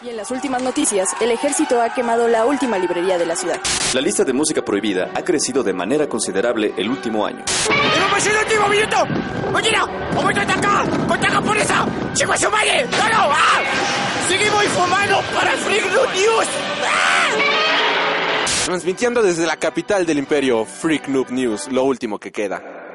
Y en las últimas noticias, el ejército ha quemado la última librería de la ciudad. La lista de música prohibida ha crecido de manera considerable el último año. ¡Tenemos el último minuto! ¡Oye, no! ¡Momento de atacar! ¡Contra japonesa! ¡Chico su madre! ¡No, no! ¡Ah! ¡Seguimos informando para Freak News! ¡Ah! Transmitiendo desde la capital del imperio, Freak Noob News, lo último que queda.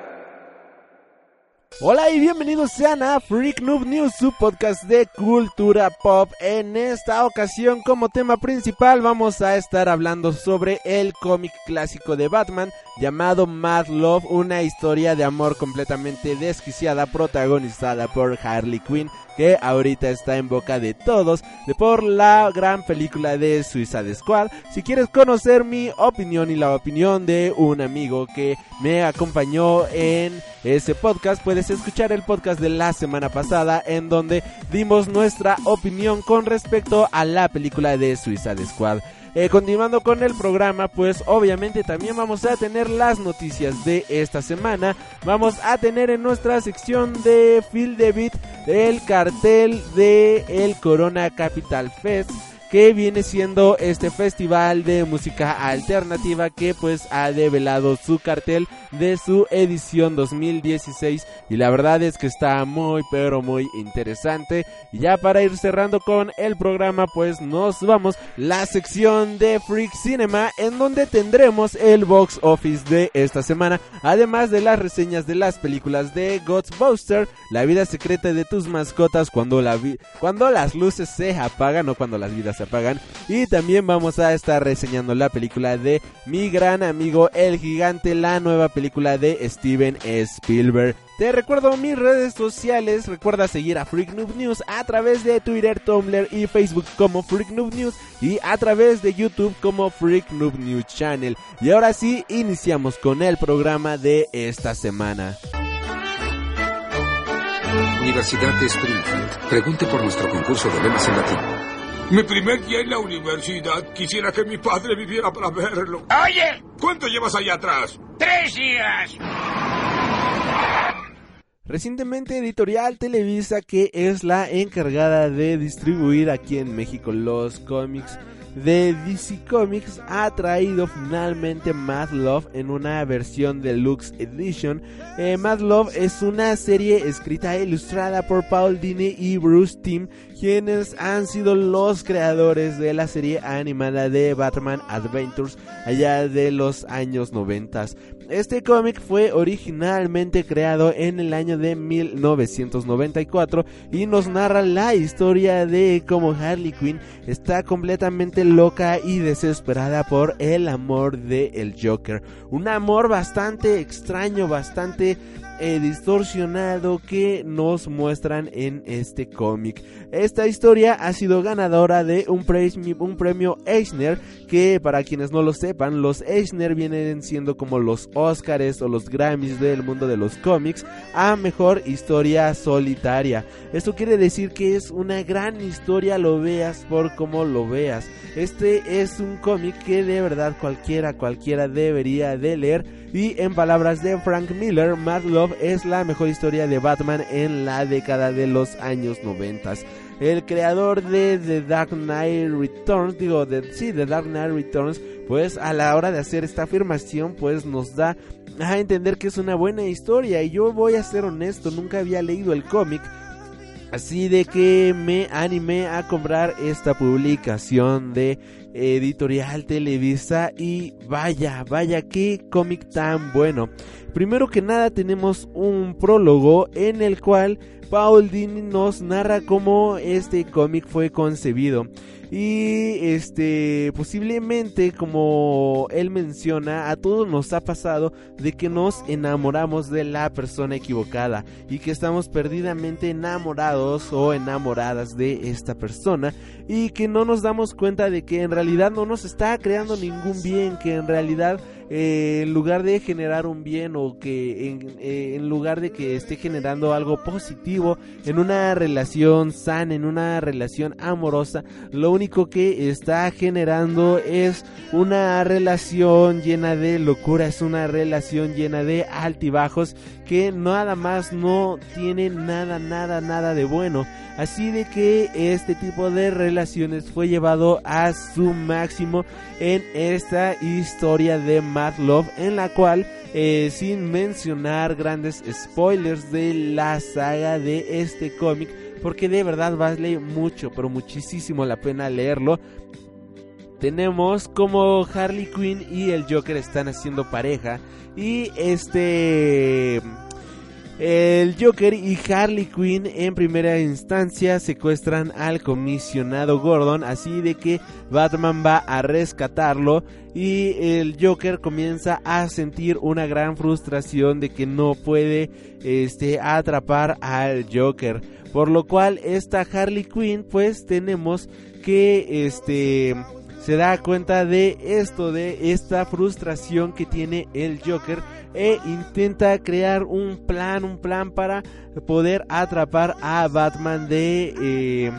Hola y bienvenidos sean a Freak Noob News, su podcast de cultura pop. En esta ocasión, como tema principal, vamos a estar hablando sobre el cómic clásico de Batman llamado Mad Love, una historia de amor completamente desquiciada protagonizada por Harley Quinn que ahorita está en boca de todos de por la gran película de Suicide Squad. Si quieres conocer mi opinión y la opinión de un amigo que me acompañó en ese podcast, puedes escuchar el podcast de la semana pasada en donde dimos nuestra opinión con respecto a la película de Suicide Squad. Eh, continuando con el programa, pues obviamente también vamos a tener las noticias de esta semana. Vamos a tener en nuestra sección de Phil Beat el cartel de el Corona Capital Fest que viene siendo este festival de música alternativa que pues ha develado su cartel de su edición 2016 y la verdad es que está muy pero muy interesante. Y ya para ir cerrando con el programa pues nos vamos la sección de Freak Cinema en donde tendremos el box office de esta semana además de las reseñas de las películas de Ghostbuster la vida secreta de tus mascotas cuando la cuando las luces se apagan o cuando las vidas se apagan. Y también vamos a estar reseñando la película de mi gran amigo El Gigante, la nueva película de Steven Spielberg. Te recuerdo mis redes sociales, recuerda seguir a Freak Noob News a través de Twitter, Tumblr y Facebook como Freak Noob News y a través de YouTube como Freak Noob News Channel. Y ahora sí, iniciamos con el programa de esta semana. Universidad de Springfield. Pregunte por nuestro concurso de lemas en latín. Mi primer día en la universidad. Quisiera que mi padre viviera para verlo. ¡Oye! ¿Cuánto llevas allá atrás? ¡Tres días! Recientemente Editorial Televisa, que es la encargada de distribuir aquí en México los cómics de DC Comics ha traído finalmente Mad Love en una versión deluxe edition. Eh, Mad Love es una serie escrita e ilustrada por Paul Dini y Bruce Timm, quienes han sido los creadores de la serie animada de Batman Adventures allá de los años 90. Este cómic fue originalmente creado en el año de 1994 y nos narra la historia de cómo Harley Quinn está completamente loca y desesperada por el amor de el Joker. Un amor bastante extraño, bastante eh, distorsionado que nos muestran en este cómic. Esta historia ha sido ganadora de un, premio, un premio Eisner, que para quienes no lo sepan, los Eisner vienen siendo como los Oscars o los Grammys del mundo de los cómics a mejor historia solitaria. Esto quiere decir que es una gran historia, lo veas por como lo veas. Este es un cómic que de verdad cualquiera, cualquiera debería de leer y en palabras de Frank Miller, Mad Love es la mejor historia de Batman en la década de los años 90. El creador de The Dark Knight Returns, digo, de, sí, The Dark Knight Returns, pues a la hora de hacer esta afirmación, pues nos da a entender que es una buena historia. Y yo voy a ser honesto, nunca había leído el cómic. Así de que me animé a comprar esta publicación de Editorial Televisa y vaya, vaya, qué cómic tan bueno. Primero que nada tenemos un prólogo en el cual Paul Dini nos narra cómo este cómic fue concebido. Y este, posiblemente, como él menciona, a todos nos ha pasado de que nos enamoramos de la persona equivocada y que estamos perdidamente enamorados o enamoradas de esta persona y que no nos damos cuenta de que en realidad no nos está creando ningún bien, que en realidad eh, en lugar de generar un bien o que en, eh, en lugar de que esté generando algo positivo en una relación sana, en una relación amorosa, lo único que está generando es una relación llena de locura, es una relación llena de altibajos que nada más no tiene nada, nada, nada de bueno. Así de que este tipo de relaciones fue llevado a su máximo en esta historia de Mad Love, en la cual, eh, sin mencionar grandes spoilers de la saga de este cómic, porque de verdad vale mucho, pero muchísimo la pena leerlo. Tenemos como Harley Quinn y el Joker están haciendo pareja. Y este el Joker y Harley Quinn en primera instancia secuestran al comisionado Gordon, así de que Batman va a rescatarlo y el Joker comienza a sentir una gran frustración de que no puede este atrapar al Joker, por lo cual esta Harley Quinn pues tenemos que este se da cuenta de esto, de esta frustración que tiene el Joker e intenta crear un plan, un plan para poder atrapar a Batman de, eh,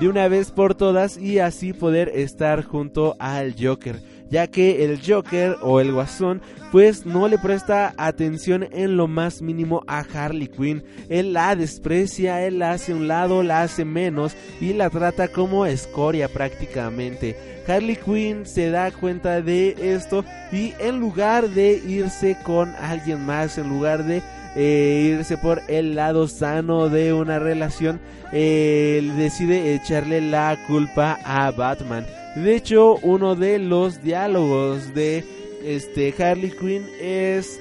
de una vez por todas y así poder estar junto al Joker ya que el Joker o el Guasón pues no le presta atención en lo más mínimo a Harley Quinn. Él la desprecia, él hace un lado, la hace menos y la trata como escoria prácticamente. Harley Quinn se da cuenta de esto y en lugar de irse con alguien más, en lugar de eh, irse por el lado sano de una relación, eh, decide echarle la culpa a Batman. De hecho, uno de los diálogos de este Harley Quinn es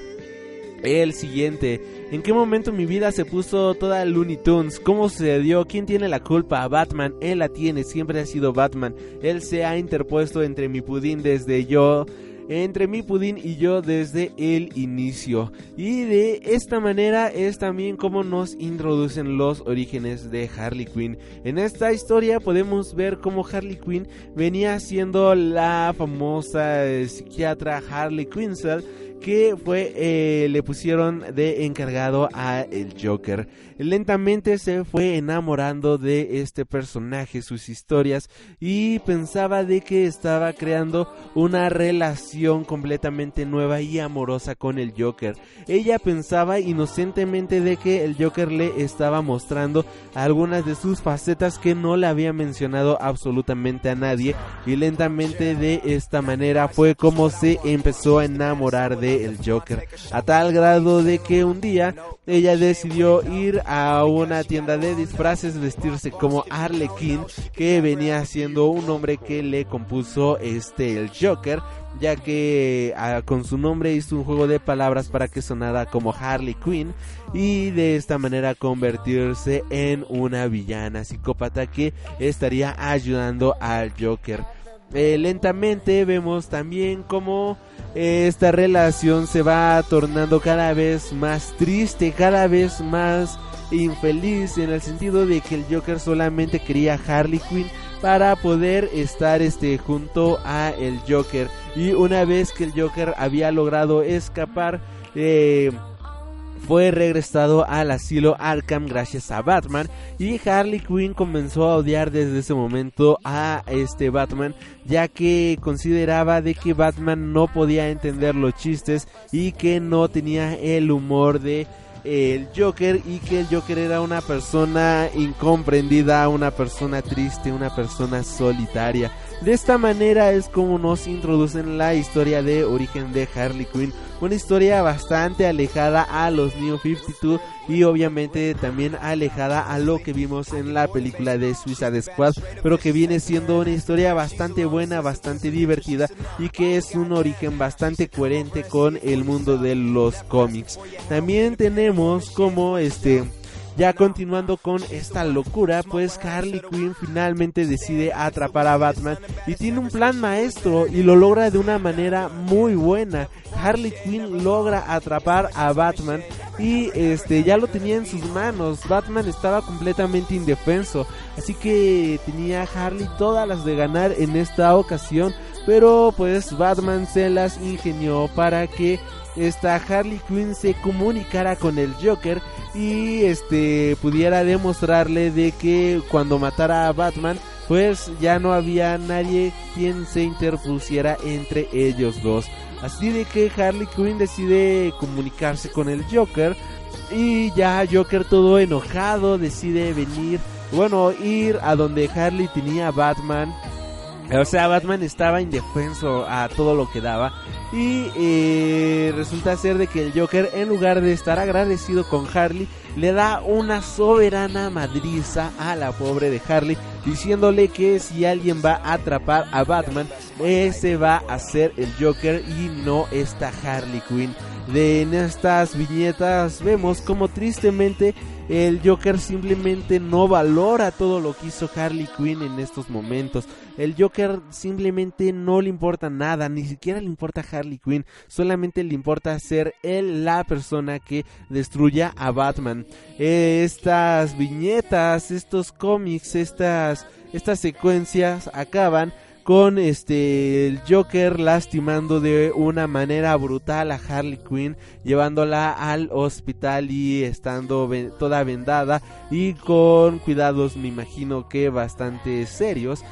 el siguiente. ¿En qué momento mi vida se puso toda Looney Tunes? ¿Cómo se dio? ¿Quién tiene la culpa? Batman. Él la tiene, siempre ha sido Batman. Él se ha interpuesto entre mi pudín desde yo entre mi pudín y yo desde el inicio. Y de esta manera es también como nos introducen los orígenes de Harley Quinn. En esta historia podemos ver cómo Harley Quinn venía siendo la famosa psiquiatra Harley Quinzel que fue eh, le pusieron de encargado a el Joker. Lentamente se fue enamorando de este personaje, sus historias y pensaba de que estaba creando una relación completamente nueva y amorosa con el Joker. Ella pensaba inocentemente de que el Joker le estaba mostrando algunas de sus facetas que no le había mencionado absolutamente a nadie y lentamente de esta manera fue como se empezó a enamorar de el Joker, a tal grado de que un día ella decidió ir a una tienda de disfraces, vestirse como Arlequín, que venía siendo un hombre que le compuso este el Joker, ya que ah, con su nombre hizo un juego de palabras para que sonara como Harley Quinn y de esta manera convertirse en una villana psicópata que estaría ayudando al Joker. Eh, lentamente vemos también cómo eh, esta relación se va tornando cada vez más triste, cada vez más infeliz en el sentido de que el Joker solamente quería Harley Quinn para poder estar este junto a el Joker. Y una vez que el Joker había logrado escapar eh, fue regresado al asilo Arkham gracias a Batman y Harley Quinn comenzó a odiar desde ese momento a este Batman ya que consideraba de que Batman no podía entender los chistes y que no tenía el humor de el Joker y que el Joker era una persona incomprendida, una persona triste, una persona solitaria. De esta manera es como nos introducen la historia de origen de Harley Quinn, una historia bastante alejada a los New 52 y obviamente también alejada a lo que vimos en la película de Suicide Squad, pero que viene siendo una historia bastante buena, bastante divertida y que es un origen bastante coherente con el mundo de los cómics. También tenemos como este ya continuando con esta locura, pues Harley Quinn finalmente decide atrapar a Batman y tiene un plan maestro y lo logra de una manera muy buena. Harley Quinn logra atrapar a Batman y este ya lo tenía en sus manos. Batman estaba completamente indefenso, así que tenía Harley todas las de ganar en esta ocasión pero pues Batman se las ingenió para que esta Harley Quinn se comunicara con el Joker y este pudiera demostrarle de que cuando matara a Batman pues ya no había nadie quien se interpusiera entre ellos dos. Así de que Harley Quinn decide comunicarse con el Joker y ya Joker todo enojado decide venir, bueno, ir a donde Harley tenía a Batman. O sea, Batman estaba indefenso a todo lo que daba. Y eh, resulta ser de que el Joker, en lugar de estar agradecido con Harley, le da una soberana madriza a la pobre de Harley, diciéndole que si alguien va a atrapar a Batman, ese va a ser el Joker y no esta Harley Quinn. De en estas viñetas vemos como tristemente el Joker simplemente no valora todo lo que hizo Harley Quinn en estos momentos. El Joker simplemente no le importa nada, ni siquiera le importa Harley Quinn, solamente le importa ser él la persona que destruya a Batman. estas viñetas, estos cómics, estas, estas secuencias acaban con este el Joker lastimando de una manera brutal a Harley Quinn, llevándola al hospital y estando toda vendada y con cuidados me imagino que bastante serios.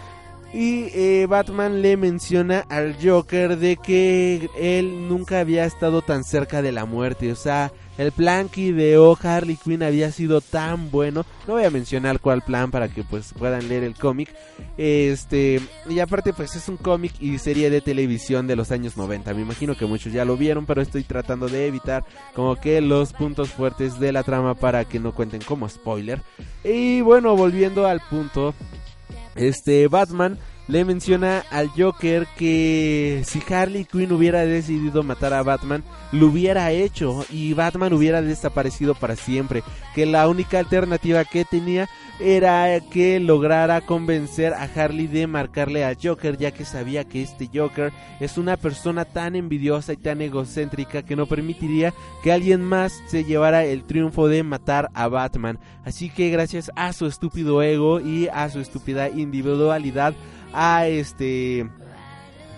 Y eh, Batman le menciona al Joker de que él nunca había estado tan cerca de la muerte, o sea, el plan que ideó Harley Quinn había sido tan bueno. No voy a mencionar cuál plan para que pues puedan leer el cómic. Este, y aparte pues es un cómic y serie de televisión de los años 90. Me imagino que muchos ya lo vieron, pero estoy tratando de evitar como que los puntos fuertes de la trama para que no cuenten como spoiler. Y bueno, volviendo al punto, este Batman le menciona al Joker que si Harley Quinn hubiera decidido matar a Batman, lo hubiera hecho y Batman hubiera desaparecido para siempre. Que la única alternativa que tenía era que lograra convencer a Harley de marcarle a Joker, ya que sabía que este Joker es una persona tan envidiosa y tan egocéntrica que no permitiría que alguien más se llevara el triunfo de matar a Batman. Así que gracias a su estúpido ego y a su estúpida individualidad, ha este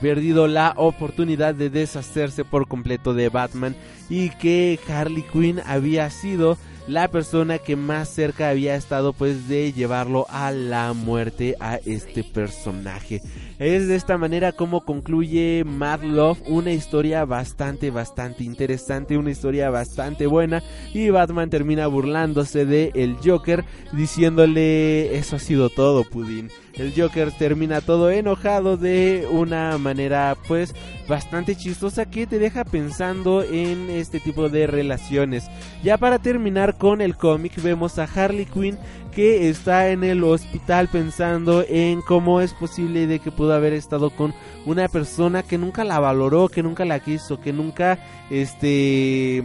perdido la oportunidad de deshacerse por completo de Batman y que Harley Quinn había sido la persona que más cerca había estado pues de llevarlo a la muerte a este personaje. Es de esta manera como concluye Mad Love, una historia bastante, bastante interesante, una historia bastante buena y Batman termina burlándose de el Joker diciéndole eso ha sido todo, Pudín. El Joker termina todo enojado de una manera pues bastante chistosa que te deja pensando en este tipo de relaciones. Ya para terminar con el cómic vemos a Harley Quinn que está en el hospital pensando en cómo es posible de que pudo haber estado con una persona que nunca la valoró, que nunca la quiso, que nunca este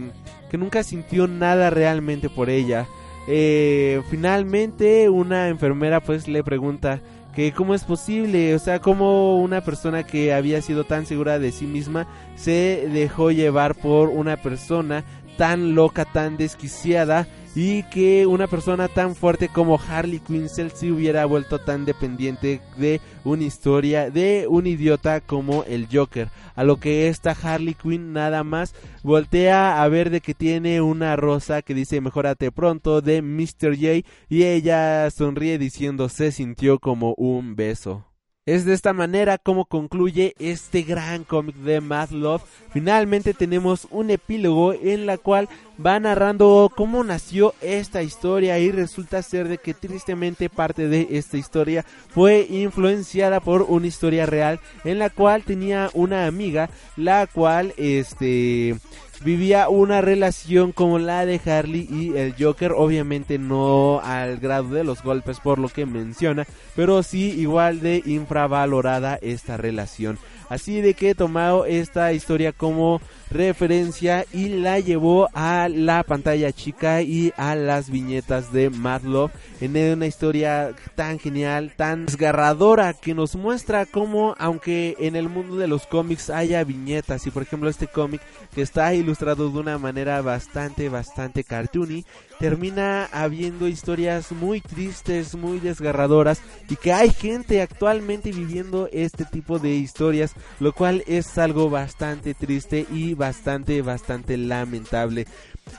que nunca sintió nada realmente por ella. Eh, finalmente una enfermera pues le pregunta que cómo es posible, o sea, cómo una persona que había sido tan segura de sí misma se dejó llevar por una persona tan loca, tan desquiciada y que una persona tan fuerte como Harley Quinn se hubiera vuelto tan dependiente de una historia de un idiota como el Joker. A lo que esta Harley Quinn nada más voltea a ver de que tiene una rosa que dice mejórate pronto de Mr. J y ella sonríe diciendo se sintió como un beso. Es de esta manera como concluye este gran cómic de Mad Love. Finalmente tenemos un epílogo en la cual va narrando cómo nació esta historia y resulta ser de que tristemente parte de esta historia fue influenciada por una historia real en la cual tenía una amiga la cual este vivía una relación como la de Harley y el Joker, obviamente no al grado de los golpes por lo que menciona, pero sí igual de infravalorada esta relación. Así de que he tomado esta historia como referencia y la llevó a la pantalla chica y a las viñetas de Mad Love en una historia tan genial, tan desgarradora que nos muestra cómo aunque en el mundo de los cómics haya viñetas y por ejemplo este cómic que está ilustrado de una manera bastante bastante cartoony termina habiendo historias muy tristes, muy desgarradoras y que hay gente actualmente viviendo este tipo de historias, lo cual es algo bastante triste y bastante, bastante lamentable.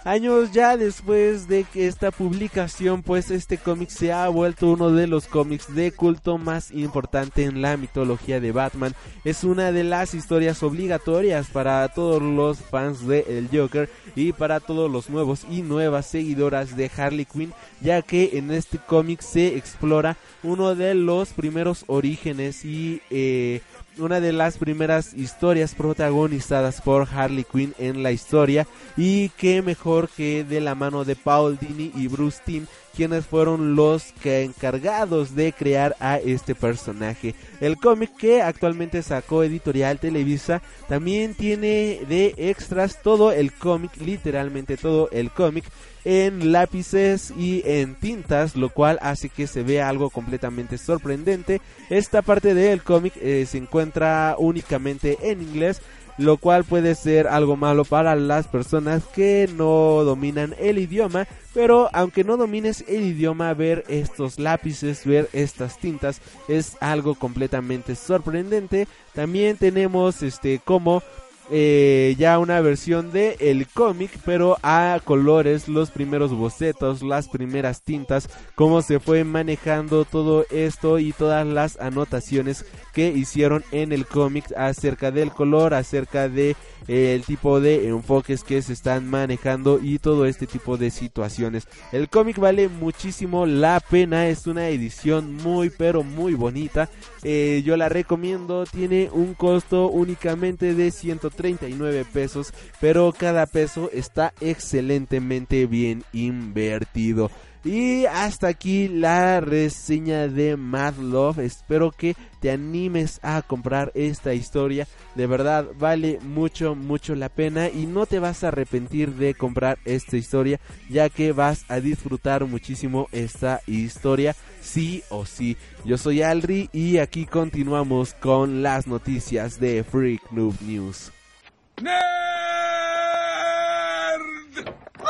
Años ya después de que esta publicación, pues este cómic se ha vuelto uno de los cómics de culto más importante en la mitología de Batman. Es una de las historias obligatorias para todos los fans de El Joker y para todos los nuevos y nuevas seguidoras de Harley Quinn, ya que en este cómic se explora uno de los primeros orígenes y eh, una de las primeras historias protagonizadas por Harley Quinn en la historia y que mejor que de la mano de Paul Dini y Bruce Timm quienes fueron los que encargados de crear a este personaje. El cómic que actualmente sacó Editorial Televisa también tiene de extras todo el cómic, literalmente todo el cómic en lápices y en tintas, lo cual hace que se vea algo completamente sorprendente. Esta parte del cómic eh, se encuentra únicamente en inglés, lo cual puede ser algo malo para las personas que no dominan el idioma, pero aunque no domines el idioma, ver estos lápices, ver estas tintas es algo completamente sorprendente. También tenemos este como eh, ya una versión de el cómic, pero a colores, los primeros bocetos, las primeras tintas, cómo se fue manejando todo esto y todas las anotaciones que hicieron en el cómic acerca del color, acerca de eh, el tipo de enfoques que se están manejando y todo este tipo de situaciones. El cómic vale muchísimo la pena, es una edición muy pero muy bonita. Eh, yo la recomiendo, tiene un costo únicamente de 139 pesos, pero cada peso está excelentemente bien invertido. Y hasta aquí la reseña de Mad Love. Espero que te animes a comprar esta historia. De verdad vale mucho, mucho la pena y no te vas a arrepentir de comprar esta historia ya que vas a disfrutar muchísimo esta historia sí o sí. Yo soy Alri y aquí continuamos con las noticias de Freak Noob News. ¡Nerd!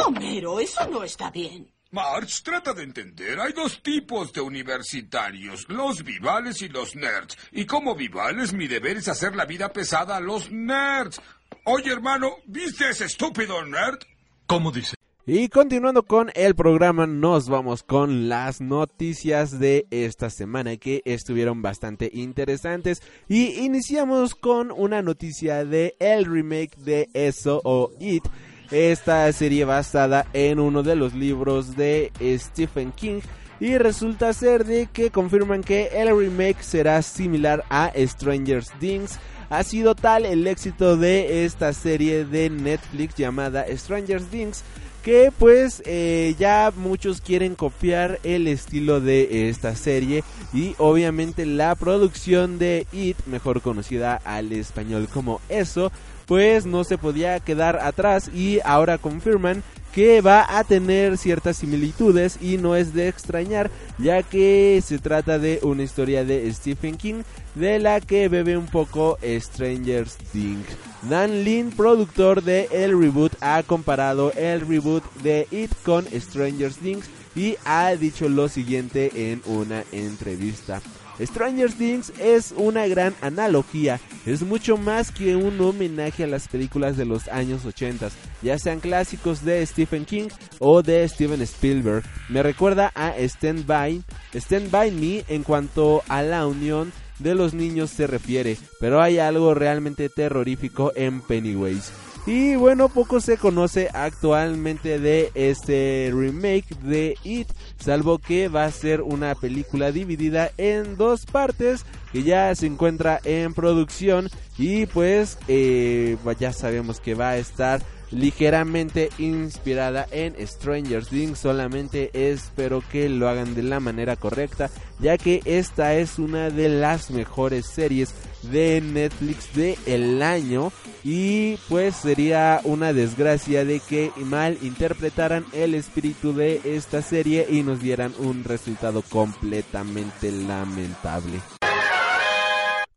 Homero, eso no está bien. March, trata de entender. Hay dos tipos de universitarios, los vivales y los nerds. Y como vivales, mi deber es hacer la vida pesada a los nerds. Oye, hermano, ¿viste ese estúpido nerd? ¿Cómo dice? Y continuando con el programa, nos vamos con las noticias de esta semana que estuvieron bastante interesantes. Y iniciamos con una noticia de el remake de Eso o It esta serie basada en uno de los libros de Stephen King y resulta ser de que confirman que el remake será similar a Stranger Things. Ha sido tal el éxito de esta serie de Netflix llamada Stranger Things que pues eh, ya muchos quieren copiar el estilo de esta serie y obviamente la producción de It, mejor conocida al español como eso, pues no se podía quedar atrás y ahora confirman que va a tener ciertas similitudes y no es de extrañar ya que se trata de una historia de Stephen King de la que bebe un poco Stranger Things. Dan Lin, productor de el reboot, ha comparado el reboot de It con Stranger Things y ha dicho lo siguiente en una entrevista. Stranger Things es una gran analogía, es mucho más que un homenaje a las películas de los años 80, ya sean clásicos de Stephen King o de Steven Spielberg. Me recuerda a Stand By, Stand By Me en cuanto a la unión de los niños se refiere, pero hay algo realmente terrorífico en Pennywise. Y bueno, poco se conoce actualmente de este remake de It, salvo que va a ser una película dividida en dos partes que ya se encuentra en producción y pues eh, ya sabemos que va a estar ligeramente inspirada en Stranger Things. Solamente espero que lo hagan de la manera correcta, ya que esta es una de las mejores series de Netflix de el año y pues sería una desgracia de que mal interpretaran el espíritu de esta serie y nos dieran un resultado completamente lamentable.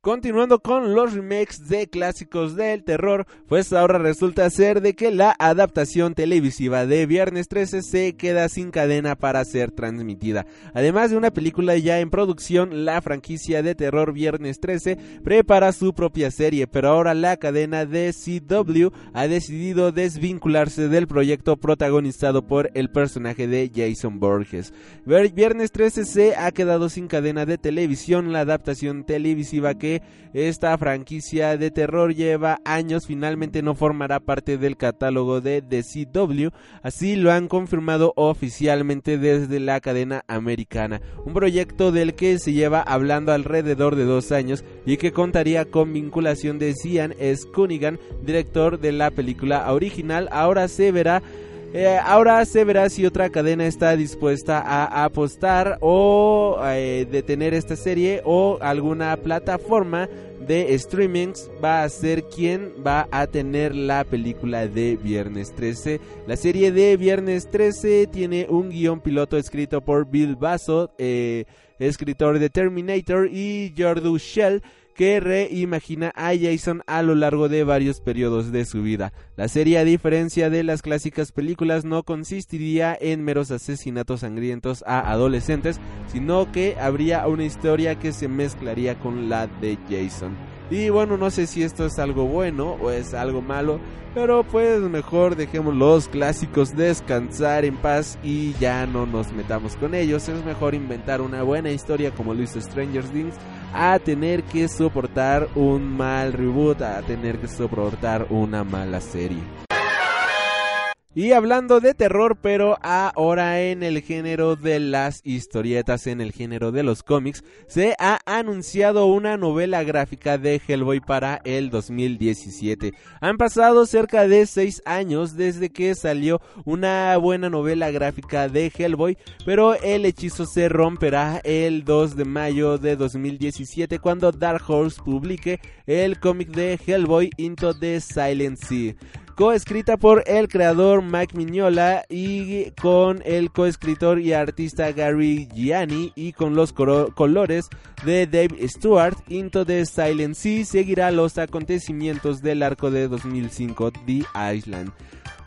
Continuando con los remakes de clásicos del terror, pues ahora resulta ser de que la adaptación televisiva de Viernes 13 se queda sin cadena para ser transmitida. Además de una película ya en producción, la franquicia de terror Viernes 13 prepara su propia serie, pero ahora la cadena de CW ha decidido desvincularse del proyecto protagonizado por el personaje de Jason Borges. Viernes 13 se ha quedado sin cadena de televisión, la adaptación televisiva que esta franquicia de terror lleva años finalmente no formará parte del catálogo de The CW, así lo han confirmado oficialmente desde la cadena americana, un proyecto del que se lleva hablando alrededor de dos años y que contaría con vinculación de Cian S. Cunningham, director de la película original, ahora se verá eh, ahora se verá si otra cadena está dispuesta a apostar o eh, detener esta serie o alguna plataforma de streamings va a ser quien va a tener la película de Viernes 13. La serie de Viernes 13 tiene un guion piloto escrito por Bill Basso, eh, escritor de Terminator, y Jordu Shell que reimagina a Jason a lo largo de varios periodos de su vida. La serie, a diferencia de las clásicas películas, no consistiría en meros asesinatos sangrientos a adolescentes, sino que habría una historia que se mezclaría con la de Jason. Y bueno, no sé si esto es algo bueno o es algo malo, pero pues mejor dejemos los clásicos descansar en paz y ya no nos metamos con ellos. Es mejor inventar una buena historia como lo hizo Stranger Things a tener que soportar un mal reboot, a tener que soportar una mala serie. Y hablando de terror, pero ahora en el género de las historietas, en el género de los cómics, se ha anunciado una novela gráfica de Hellboy para el 2017. Han pasado cerca de 6 años desde que salió una buena novela gráfica de Hellboy, pero el hechizo se romperá el 2 de mayo de 2017 cuando Dark Horse publique el cómic de Hellboy Into the Silent Sea coescrita por el creador Mike Mignola y con el coescritor y artista Gary Gianni y con los colores de Dave Stewart. Into the Silent Sea seguirá los acontecimientos del arco de 2005 The Island.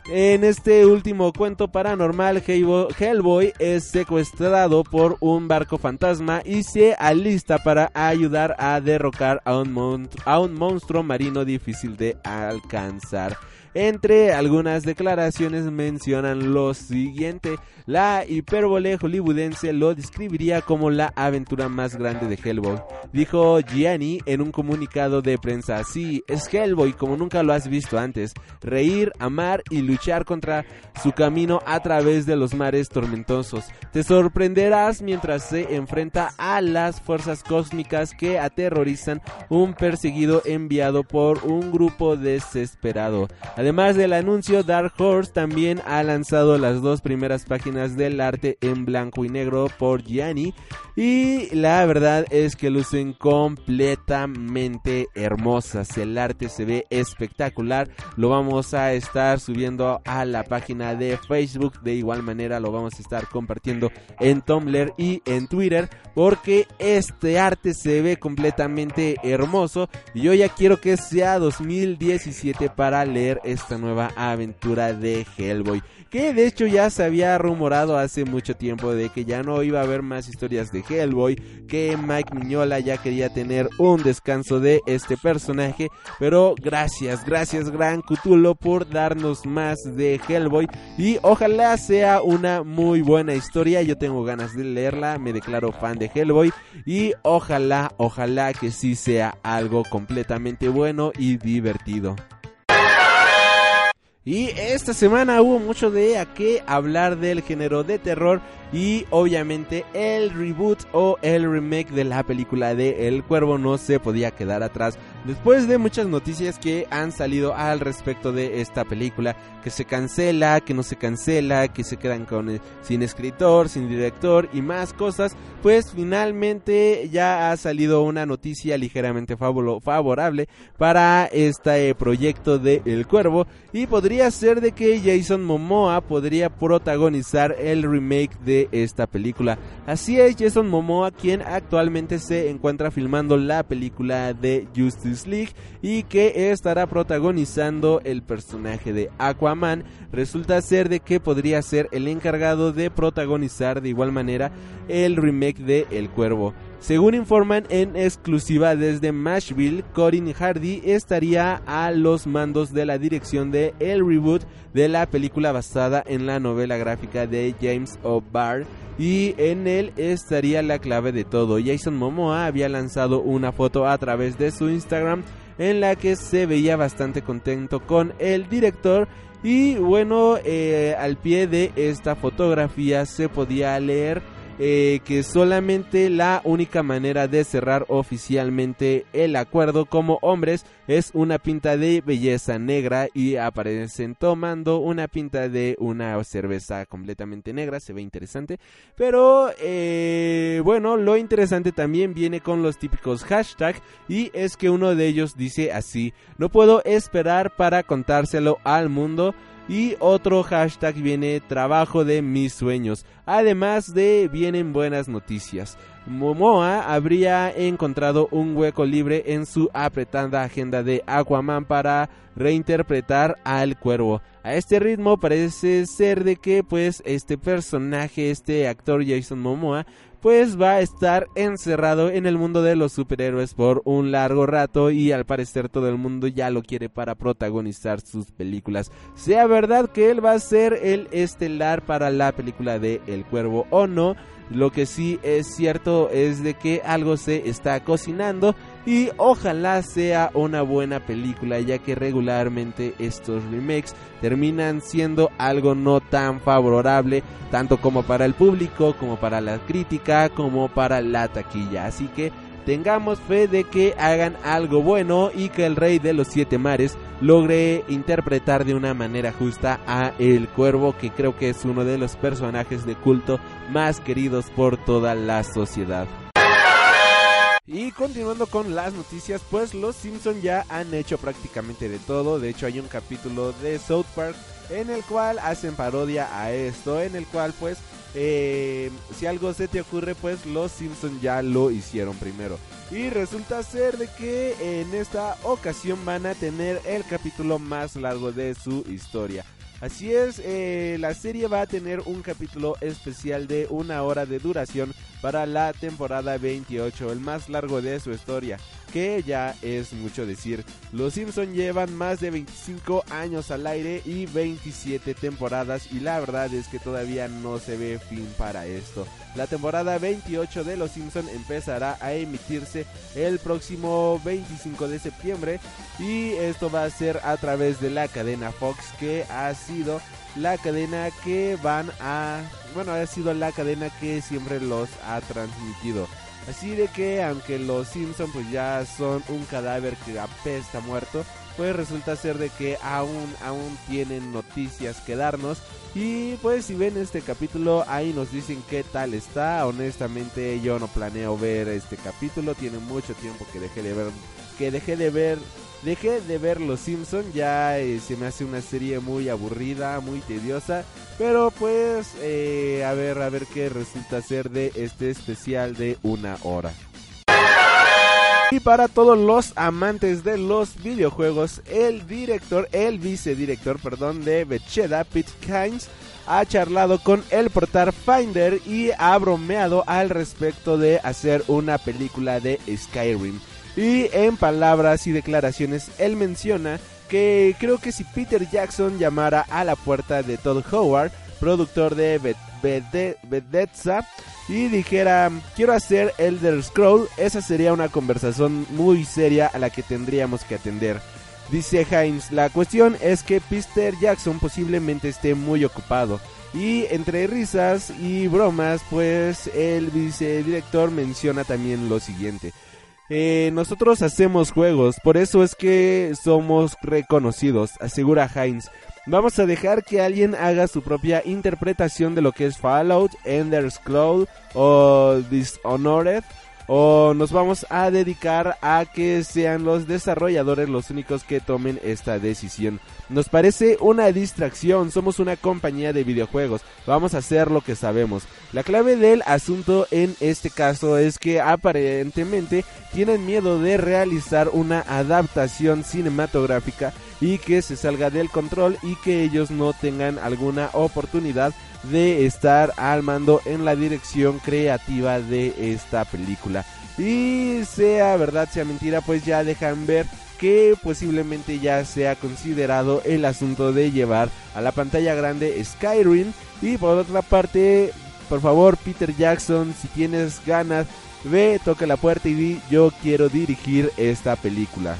En este último cuento paranormal, Hellboy es secuestrado por un barco fantasma y se alista para ayudar a derrocar a un, a un monstruo marino difícil de alcanzar. Entre algunas declaraciones mencionan lo siguiente, la hipérbole hollywoodense lo describiría como la aventura más grande de Hellboy. Dijo Gianni en un comunicado de prensa, sí, es Hellboy como nunca lo has visto antes, reír, amar y luchar contra su camino a través de los mares tormentosos. Te sorprenderás mientras se enfrenta a las fuerzas cósmicas que aterrorizan un perseguido enviado por un grupo desesperado. Además del anuncio, Dark Horse también ha lanzado las dos primeras páginas del arte en blanco y negro por Gianni y la verdad es que lucen completamente hermosas. El arte se ve espectacular. Lo vamos a estar subiendo a la página de Facebook. De igual manera lo vamos a estar compartiendo en Tumblr y en Twitter porque este arte se ve completamente hermoso y yo ya quiero que sea 2017 para leer esta nueva aventura de Hellboy que de hecho ya se había rumorado hace mucho tiempo de que ya no iba a haber más historias de Hellboy, que Mike Miñola ya quería tener un descanso de este personaje, pero gracias, gracias Gran Cutulo por darnos más de Hellboy y ojalá sea una muy buena historia, yo tengo ganas de leerla, me declaro fan de Hellboy y ojalá, ojalá que sí sea algo completamente bueno y divertido. Y esta semana hubo mucho de a qué hablar del género de terror y obviamente el reboot o el remake de la película de El Cuervo no se podía quedar atrás. Después de muchas noticias que han salido al respecto de esta película, que se cancela, que no se cancela, que se quedan con eh, sin escritor, sin director y más cosas, pues finalmente ya ha salido una noticia ligeramente favorable para este proyecto de El Cuervo y podría ser de que Jason Momoa podría protagonizar el remake de esta película. Así es, Jason Momoa quien actualmente se encuentra filmando la película de Justice League y que estará protagonizando el personaje de Aquaman. Resulta ser de que podría ser el encargado de protagonizar de igual manera el remake de El Cuervo. Según informan en exclusiva desde Mashville, Corin Hardy estaría a los mandos de la dirección de el reboot de la película basada en la novela gráfica de James O'Barr y en él estaría la clave de todo. Jason Momoa había lanzado una foto a través de su Instagram en la que se veía bastante contento con el director y bueno, eh, al pie de esta fotografía se podía leer eh, que solamente la única manera de cerrar oficialmente el acuerdo como hombres es una pinta de belleza negra y aparecen tomando una pinta de una cerveza completamente negra, se ve interesante, pero eh, bueno, lo interesante también viene con los típicos hashtags y es que uno de ellos dice así, no puedo esperar para contárselo al mundo, y otro hashtag viene trabajo de mis sueños. Además de vienen buenas noticias. Momoa habría encontrado un hueco libre en su apretada agenda de Aquaman para reinterpretar al cuervo. A este ritmo parece ser de que pues este personaje, este actor Jason Momoa pues va a estar encerrado en el mundo de los superhéroes por un largo rato y al parecer todo el mundo ya lo quiere para protagonizar sus películas. Sea verdad que él va a ser el estelar para la película de El Cuervo o no, lo que sí es cierto es de que algo se está cocinando y ojalá sea una buena película ya que regularmente estos remakes terminan siendo algo no tan favorable tanto como para el público como para la crítica como para la taquilla así que tengamos fe de que hagan algo bueno y que el rey de los siete mares logre interpretar de una manera justa a el cuervo que creo que es uno de los personajes de culto más queridos por toda la sociedad. Y continuando con las noticias, pues los Simpson ya han hecho prácticamente de todo. De hecho hay un capítulo de South Park en el cual hacen parodia a esto, en el cual pues eh, si algo se te ocurre, pues los Simpsons ya lo hicieron primero. Y resulta ser de que en esta ocasión van a tener el capítulo más largo de su historia. Así es, eh, la serie va a tener un capítulo especial de una hora de duración para la temporada 28, el más largo de su historia, que ya es mucho decir. Los Simpson llevan más de 25 años al aire y 27 temporadas y la verdad es que todavía no se ve fin para esto. La temporada 28 de Los Simpson empezará a emitirse el próximo 25 de septiembre y esto va a ser a través de la cadena Fox que ha sido la cadena que van a bueno ha sido la cadena que siempre los ha transmitido así de que aunque los Simpson pues ya son un cadáver que apesta muerto pues resulta ser de que aún aún tienen noticias que darnos y pues si ven este capítulo ahí nos dicen qué tal está. Honestamente yo no planeo ver este capítulo. Tiene mucho tiempo que dejé de ver que dejé de ver dejé de ver Los Simpson. Ya eh, se me hace una serie muy aburrida, muy tediosa. Pero pues eh, a ver a ver qué resulta ser de este especial de una hora. Y para todos los amantes de los videojuegos, el director, el vicedirector, perdón, de Becheda, Pete Kynes, ha charlado con el portal Finder y ha bromeado al respecto de hacer una película de Skyrim. Y en palabras y declaraciones, él menciona que creo que si Peter Jackson llamara a la puerta de Todd Howard, productor de Bethesda, y dijera, quiero hacer Elder Scroll, esa sería una conversación muy seria a la que tendríamos que atender. Dice Hines, la cuestión es que Peter Jackson posiblemente esté muy ocupado. Y entre risas y bromas, pues el vicedirector menciona también lo siguiente. Eh, nosotros hacemos juegos, por eso es que somos reconocidos, asegura Heinz. Vamos a dejar que alguien haga su propia interpretación de lo que es Fallout, Ender's Cloud o Dishonored o nos vamos a dedicar a que sean los desarrolladores los únicos que tomen esta decisión. Nos parece una distracción, somos una compañía de videojuegos, vamos a hacer lo que sabemos. La clave del asunto en este caso es que aparentemente tienen miedo de realizar una adaptación cinematográfica y que se salga del control y que ellos no tengan alguna oportunidad de estar al mando en la dirección creativa de esta película. Y sea verdad, sea mentira, pues ya dejan ver que posiblemente ya sea considerado el asunto de llevar a la pantalla grande Skyrim. Y por otra parte, por favor, Peter Jackson, si tienes ganas, ve, toca la puerta y di yo quiero dirigir esta película.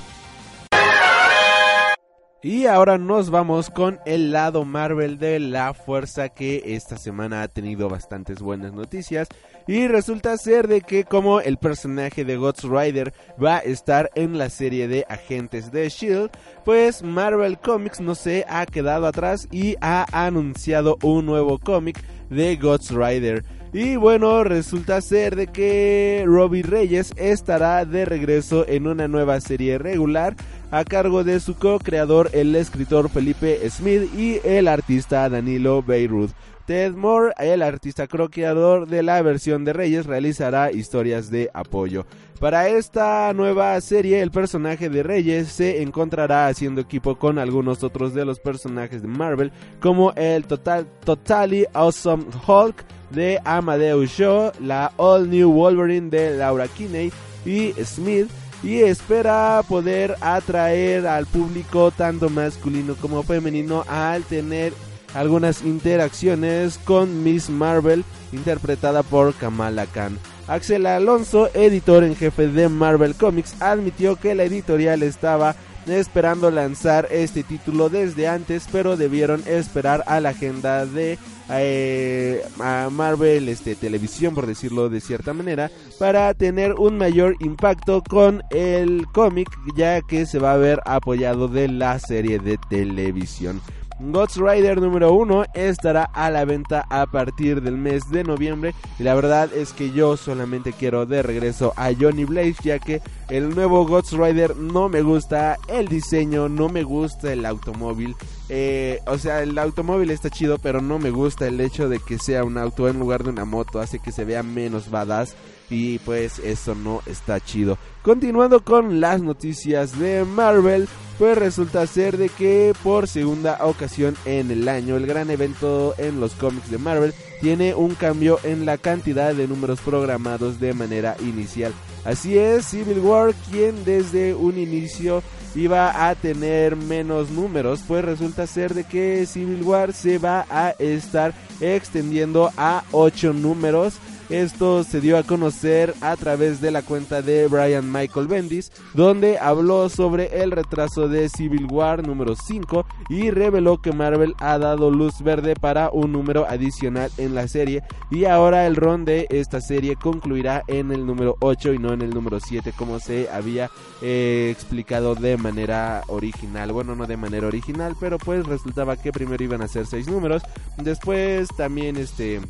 Y ahora nos vamos con el lado Marvel de la fuerza que esta semana ha tenido bastantes buenas noticias. Y resulta ser de que como el personaje de Ghost Rider va a estar en la serie de agentes de Shield, pues Marvel Comics no se ha quedado atrás y ha anunciado un nuevo cómic de Ghost Rider. Y bueno, resulta ser de que Robbie Reyes estará de regreso en una nueva serie regular a cargo de su co-creador el escritor Felipe Smith y el artista Danilo Beirut. Ted Moore, el artista croqueador de la versión de Reyes, realizará historias de apoyo. Para esta nueva serie, el personaje de Reyes se encontrará haciendo equipo con algunos otros de los personajes de Marvel, como el Total, Totally Awesome Hulk de Amadeus Shaw, la All New Wolverine de Laura Kinney y Smith, y espera poder atraer al público tanto masculino como femenino al tener algunas interacciones con Miss Marvel interpretada por Kamala Khan. Axel Alonso, editor en jefe de Marvel Comics, admitió que la editorial estaba esperando lanzar este título desde antes, pero debieron esperar a la agenda de eh, a Marvel este, Televisión, por decirlo de cierta manera, para tener un mayor impacto con el cómic, ya que se va a ver apoyado de la serie de televisión. Ghost Rider número 1 estará a la venta a partir del mes de noviembre. Y la verdad es que yo solamente quiero de regreso a Johnny Blaze ya que el nuevo Ghost Rider no me gusta el diseño, no me gusta el automóvil, eh, o sea el automóvil está chido pero no me gusta el hecho de que sea un auto en lugar de una moto, hace que se vea menos badass y pues eso no está chido. Continuando con las noticias de Marvel, pues resulta ser de que por segunda ocasión en el año el gran evento en los cómics de Marvel tiene un cambio en la cantidad de números programados de manera inicial. Así es, Civil War, quien desde un inicio iba a tener menos números, pues resulta ser de que Civil War se va a estar extendiendo a 8 números esto se dio a conocer a través de la cuenta de Brian Michael Bendis, donde habló sobre el retraso de Civil War número 5 y reveló que Marvel ha dado luz verde para un número adicional en la serie y ahora el ron de esta serie concluirá en el número 8 y no en el número 7 como se había eh, explicado de manera original. Bueno, no de manera original, pero pues resultaba que primero iban a ser 6 números, después también este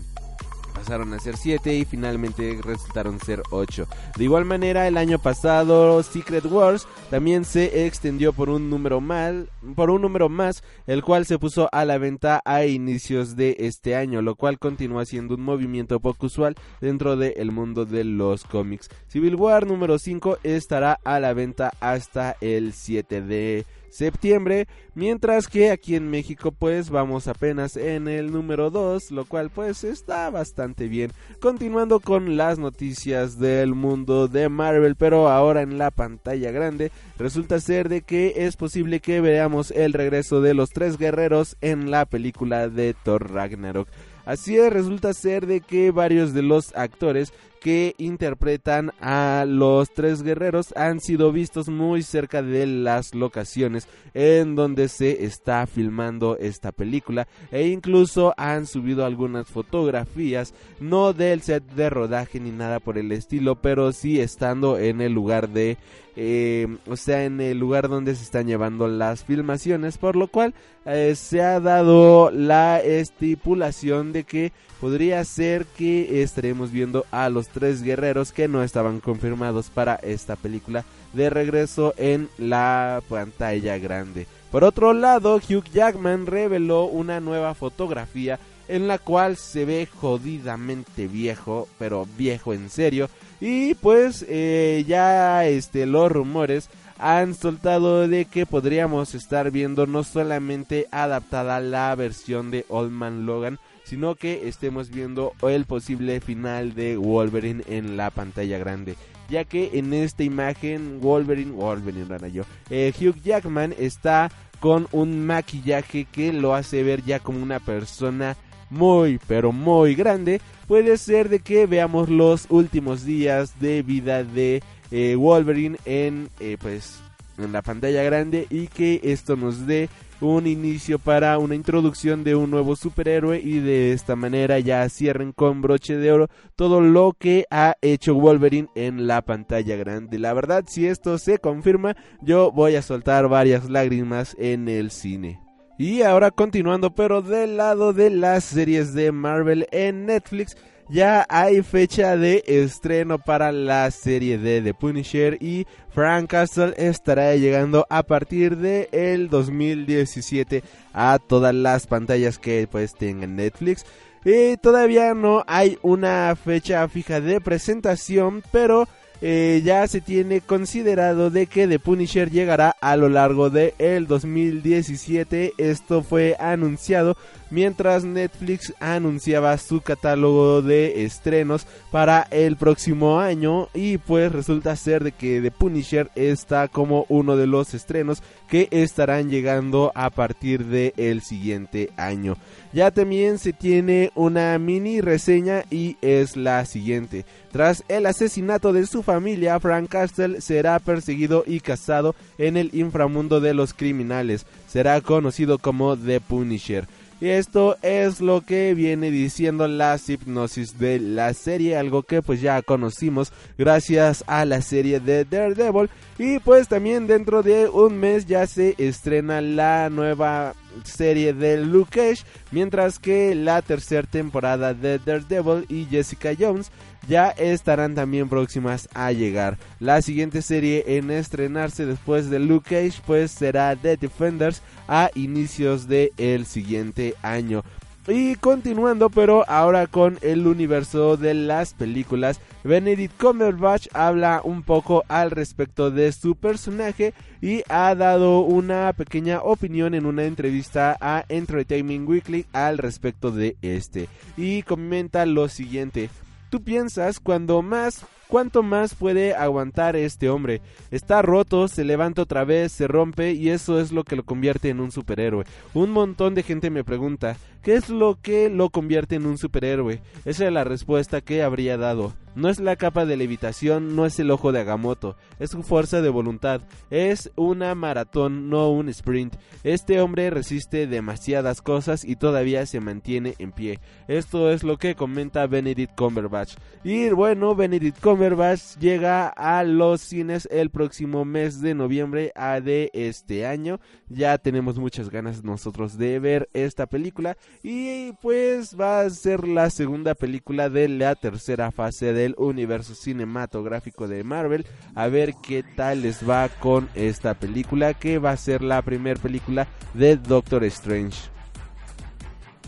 pasaron a ser 7 y finalmente resultaron ser 8. De igual manera, el año pasado Secret Wars también se extendió por un número más, el cual se puso a la venta a inicios de este año, lo cual continúa siendo un movimiento poco usual dentro del mundo de los cómics. Civil War número 5 estará a la venta hasta el 7 de septiembre, mientras que aquí en México pues vamos apenas en el número 2, lo cual pues está bastante bien. Continuando con las noticias del mundo de Marvel, pero ahora en la pantalla grande, resulta ser de que es posible que veamos el regreso de los tres guerreros en la película de Thor Ragnarok. Así es, resulta ser de que varios de los actores que interpretan a los tres guerreros han sido vistos muy cerca de las locaciones en donde se está filmando esta película e incluso han subido algunas fotografías no del set de rodaje ni nada por el estilo pero sí estando en el lugar de eh, o sea en el lugar donde se están llevando las filmaciones por lo cual eh, se ha dado la estipulación de que podría ser que estaremos viendo a los tres guerreros que no estaban confirmados para esta película de regreso en la pantalla grande. Por otro lado, Hugh Jackman reveló una nueva fotografía en la cual se ve jodidamente viejo, pero viejo en serio. Y pues eh, ya este, los rumores han soltado de que podríamos estar viendo no solamente adaptada la versión de Old Man Logan, sino que estemos viendo el posible final de Wolverine en la pantalla grande. Ya que en esta imagen Wolverine, Wolverine rana yo, eh, Hugh Jackman está con un maquillaje que lo hace ver ya como una persona muy pero muy grande. Puede ser de que veamos los últimos días de vida de eh, Wolverine en eh, pues en la pantalla grande y que esto nos dé un inicio para una introducción de un nuevo superhéroe y de esta manera ya cierren con broche de oro todo lo que ha hecho Wolverine en la pantalla grande. La verdad, si esto se confirma, yo voy a soltar varias lágrimas en el cine. Y ahora continuando, pero del lado de las series de Marvel en Netflix, ya hay fecha de estreno para la serie de The Punisher y Frank Castle estará llegando a partir de el 2017 a todas las pantallas que pues tengan Netflix. Y todavía no hay una fecha fija de presentación, pero eh, ya se tiene considerado de que The Punisher llegará a lo largo de el 2017. Esto fue anunciado mientras Netflix anunciaba su catálogo de estrenos para el próximo año y pues resulta ser de que The Punisher está como uno de los estrenos que estarán llegando a partir del el siguiente año. Ya también se tiene una mini reseña y es la siguiente. Tras el asesinato de su familia, Frank Castle será perseguido y casado en el inframundo de los criminales. Será conocido como The Punisher. Y esto es lo que viene diciendo la hipnosis de la serie, algo que pues ya conocimos gracias a la serie de Daredevil. Y pues también dentro de un mes ya se estrena la nueva serie de Luke Cage, mientras que la tercera temporada de Daredevil y Jessica Jones ya estarán también próximas a llegar. La siguiente serie en estrenarse después de Luke Cage pues será The Defenders a inicios del el siguiente año. Y continuando, pero ahora con el universo de las películas, Benedict Cumberbatch habla un poco al respecto de su personaje y ha dado una pequeña opinión en una entrevista a Entertainment Weekly al respecto de este. Y comenta lo siguiente. Tú piensas cuando más ¿Cuánto más puede aguantar este hombre? Está roto, se levanta otra vez, se rompe y eso es lo que lo convierte en un superhéroe. Un montón de gente me pregunta, ¿qué es lo que lo convierte en un superhéroe? Esa es la respuesta que habría dado. No es la capa de levitación, no es el ojo de Agamotto, es su fuerza de voluntad, es una maratón, no un sprint. Este hombre resiste demasiadas cosas y todavía se mantiene en pie. Esto es lo que comenta Benedict Cumberbatch. Y bueno, Benedict Cumberbatch llega a los cines el próximo mes de noviembre a de este año. Ya tenemos muchas ganas nosotros de ver esta película y pues va a ser la segunda película de la tercera fase de del universo cinematográfico de Marvel. A ver qué tal les va con esta película que va a ser la primera película de Doctor Strange.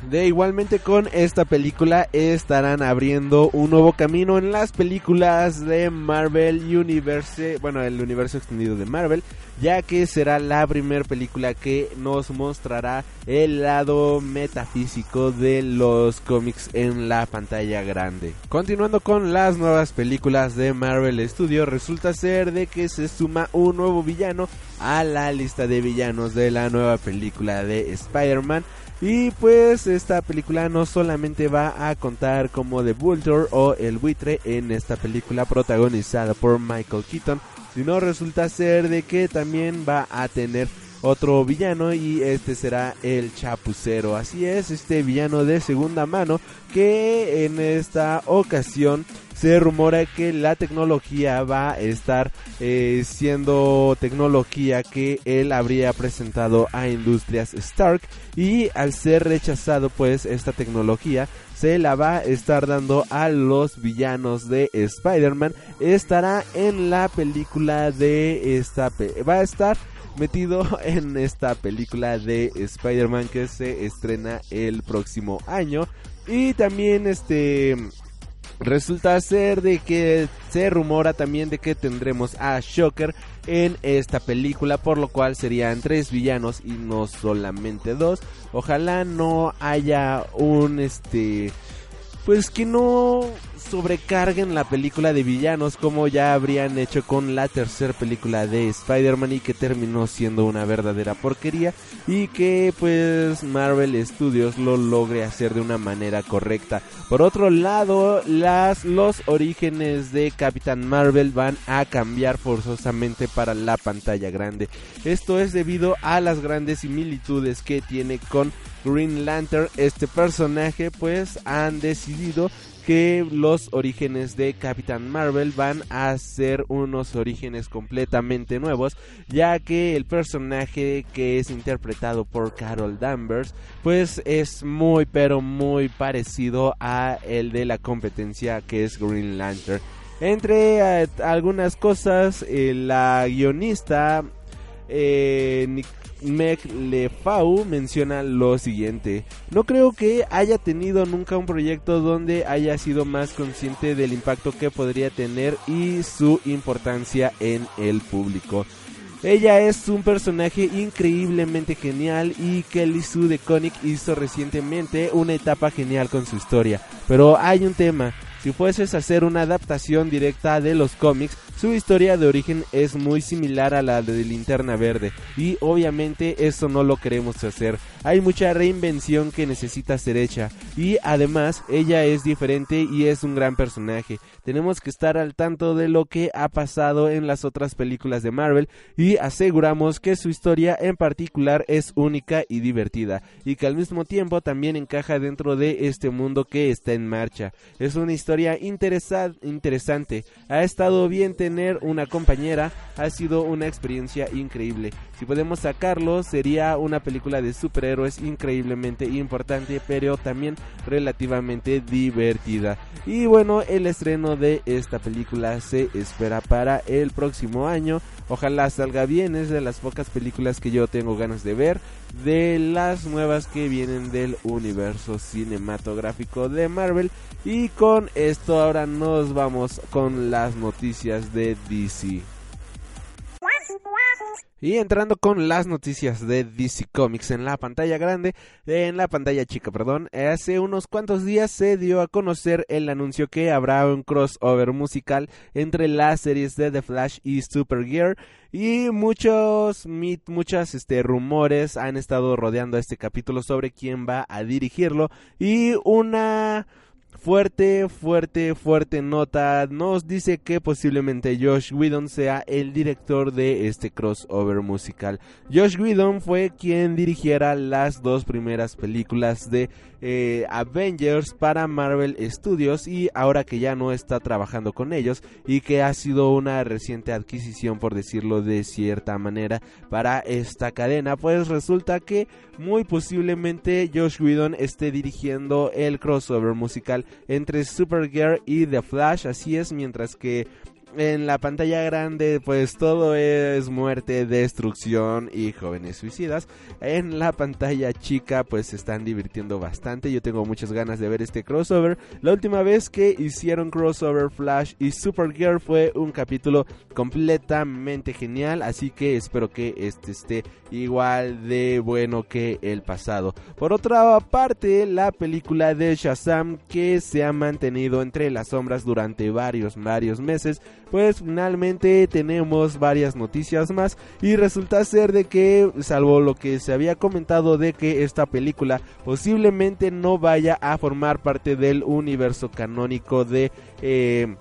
De igualmente con esta película estarán abriendo un nuevo camino en las películas de Marvel Universe, bueno, el universo extendido de Marvel, ya que será la primera película que nos mostrará el lado metafísico de los cómics en la pantalla grande. Continuando con las nuevas películas de Marvel Studios, resulta ser de que se suma un nuevo villano a la lista de villanos de la nueva película de Spider-Man Y pues esta película no solamente va a contar como The Vulture o El Buitre en esta película protagonizada por Michael Keaton, sino resulta ser de que también va a tener otro villano y este será el chapucero. Así es, este villano de segunda mano que en esta ocasión se rumora que la tecnología va a estar eh, siendo tecnología que él habría presentado a Industrias Stark y al ser rechazado pues esta tecnología se la va a estar dando a los villanos de Spider-Man estará en la película de esta va a estar metido en esta película de Spider-Man que se estrena el próximo año y también este Resulta ser de que se rumora también de que tendremos a Shocker en esta película, por lo cual serían tres villanos y no solamente dos. Ojalá no haya un este pues que no sobrecarguen la película de villanos como ya habrían hecho con la tercera película de Spider-Man y que terminó siendo una verdadera porquería y que pues Marvel Studios lo logre hacer de una manera correcta. Por otro lado, las los orígenes de Capitán Marvel van a cambiar forzosamente para la pantalla grande. Esto es debido a las grandes similitudes que tiene con Green Lantern, este personaje, pues han decidido que los orígenes de Capitán Marvel van a ser unos orígenes completamente nuevos, ya que el personaje que es interpretado por Carol Danvers, pues es muy pero muy parecido a el de la competencia que es Green Lantern. Entre eh, algunas cosas, eh, la guionista eh, Meg Lefau menciona lo siguiente. No creo que haya tenido nunca un proyecto donde haya sido más consciente del impacto que podría tener y su importancia en el público. Ella es un personaje increíblemente genial y Kelly Sue de Conic hizo recientemente una etapa genial con su historia. Pero hay un tema, si fueses a hacer una adaptación directa de los cómics, su historia de origen es muy similar a la de Linterna Verde y obviamente eso no lo queremos hacer. Hay mucha reinvención que necesita ser hecha y además ella es diferente y es un gran personaje. Tenemos que estar al tanto de lo que ha pasado en las otras películas de Marvel y aseguramos que su historia en particular es única y divertida y que al mismo tiempo también encaja dentro de este mundo que está en marcha. Es una historia interesante. Ha estado bien tener una compañera ha sido una experiencia increíble. Si podemos sacarlo, sería una película de superhéroes increíblemente importante, pero también relativamente divertida. Y bueno, el estreno de esta película se espera para el próximo año. Ojalá salga bien, es de las pocas películas que yo tengo ganas de ver, de las nuevas que vienen del universo cinematográfico de Marvel. Y con esto ahora nos vamos con las noticias de DC. Y entrando con las noticias de DC Comics en la pantalla grande, en la pantalla chica, perdón, hace unos cuantos días se dio a conocer el anuncio que habrá un crossover musical entre las series de The Flash y Supergear y muchos muchas este rumores han estado rodeando este capítulo sobre quién va a dirigirlo y una fuerte, fuerte, fuerte nota. Nos dice que posiblemente Josh Whedon sea el director de este crossover musical. Josh Whedon fue quien dirigiera las dos primeras películas de eh, Avengers para Marvel Studios y ahora que ya no está trabajando con ellos y que ha sido una reciente adquisición por decirlo de cierta manera para esta cadena, pues resulta que muy posiblemente Josh Whedon esté dirigiendo el crossover musical entre Supergirl y The Flash, así es, mientras que en la pantalla grande pues todo es muerte, destrucción y jóvenes suicidas. En la pantalla chica pues se están divirtiendo bastante. Yo tengo muchas ganas de ver este crossover. La última vez que hicieron crossover Flash y Supergirl fue un capítulo completamente genial. Así que espero que este esté igual de bueno que el pasado. Por otra parte, la película de Shazam que se ha mantenido entre las sombras durante varios, varios meses pues finalmente tenemos varias noticias más y resulta ser de que, salvo lo que se había comentado de que esta película posiblemente no vaya a formar parte del universo canónico de... Eh,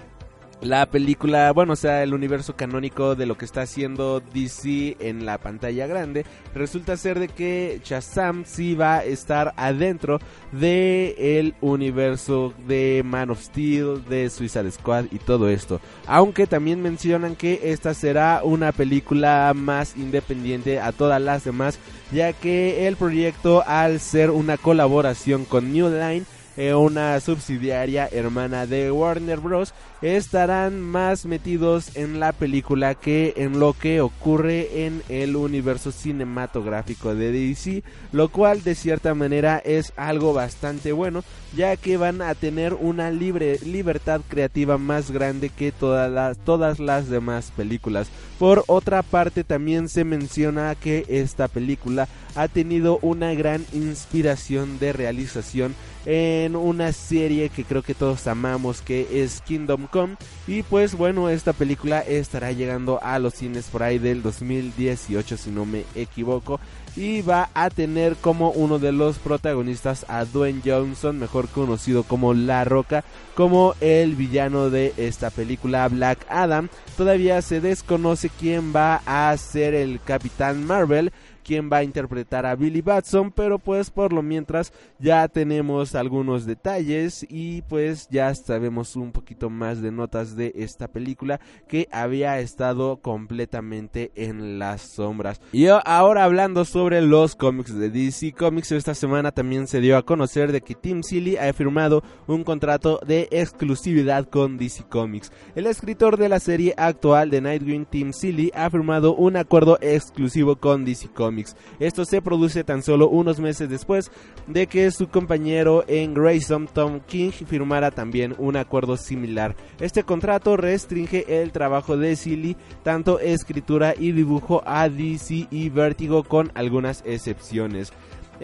la película, bueno, o sea, el universo canónico de lo que está haciendo DC en la pantalla grande, resulta ser de que Shazam sí va a estar adentro de el universo de Man of Steel, de Suicide Squad y todo esto. Aunque también mencionan que esta será una película más independiente a todas las demás, ya que el proyecto al ser una colaboración con New Line eh, una subsidiaria hermana de Warner Bros. estarán más metidos en la película que en lo que ocurre en el universo cinematográfico de DC, lo cual de cierta manera es algo bastante bueno, ya que van a tener una libre libertad creativa más grande que todas todas las demás películas. Por otra parte, también se menciona que esta película ha tenido una gran inspiración de realización en una serie que creo que todos amamos que es Kingdom Come y pues bueno esta película estará llegando a los cines por ahí del 2018 si no me equivoco y va a tener como uno de los protagonistas a Dwayne Johnson, mejor conocido como La Roca, como el villano de esta película Black Adam. Todavía se desconoce quién va a ser el Capitán Marvel quién va a interpretar a Billy Batson, pero pues por lo mientras ya tenemos algunos detalles y pues ya sabemos un poquito más de notas de esta película que había estado completamente en las sombras. Y ahora hablando sobre los cómics de DC Comics, esta semana también se dio a conocer de que Tim Seeley ha firmado un contrato de exclusividad con DC Comics. El escritor de la serie actual de Nightwing, Tim Seeley, ha firmado un acuerdo exclusivo con DC Comics esto se produce tan solo unos meses después de que su compañero en Grayson, Tom King, firmara también un acuerdo similar. Este contrato restringe el trabajo de Silly, tanto escritura y dibujo a DC y Vertigo con algunas excepciones.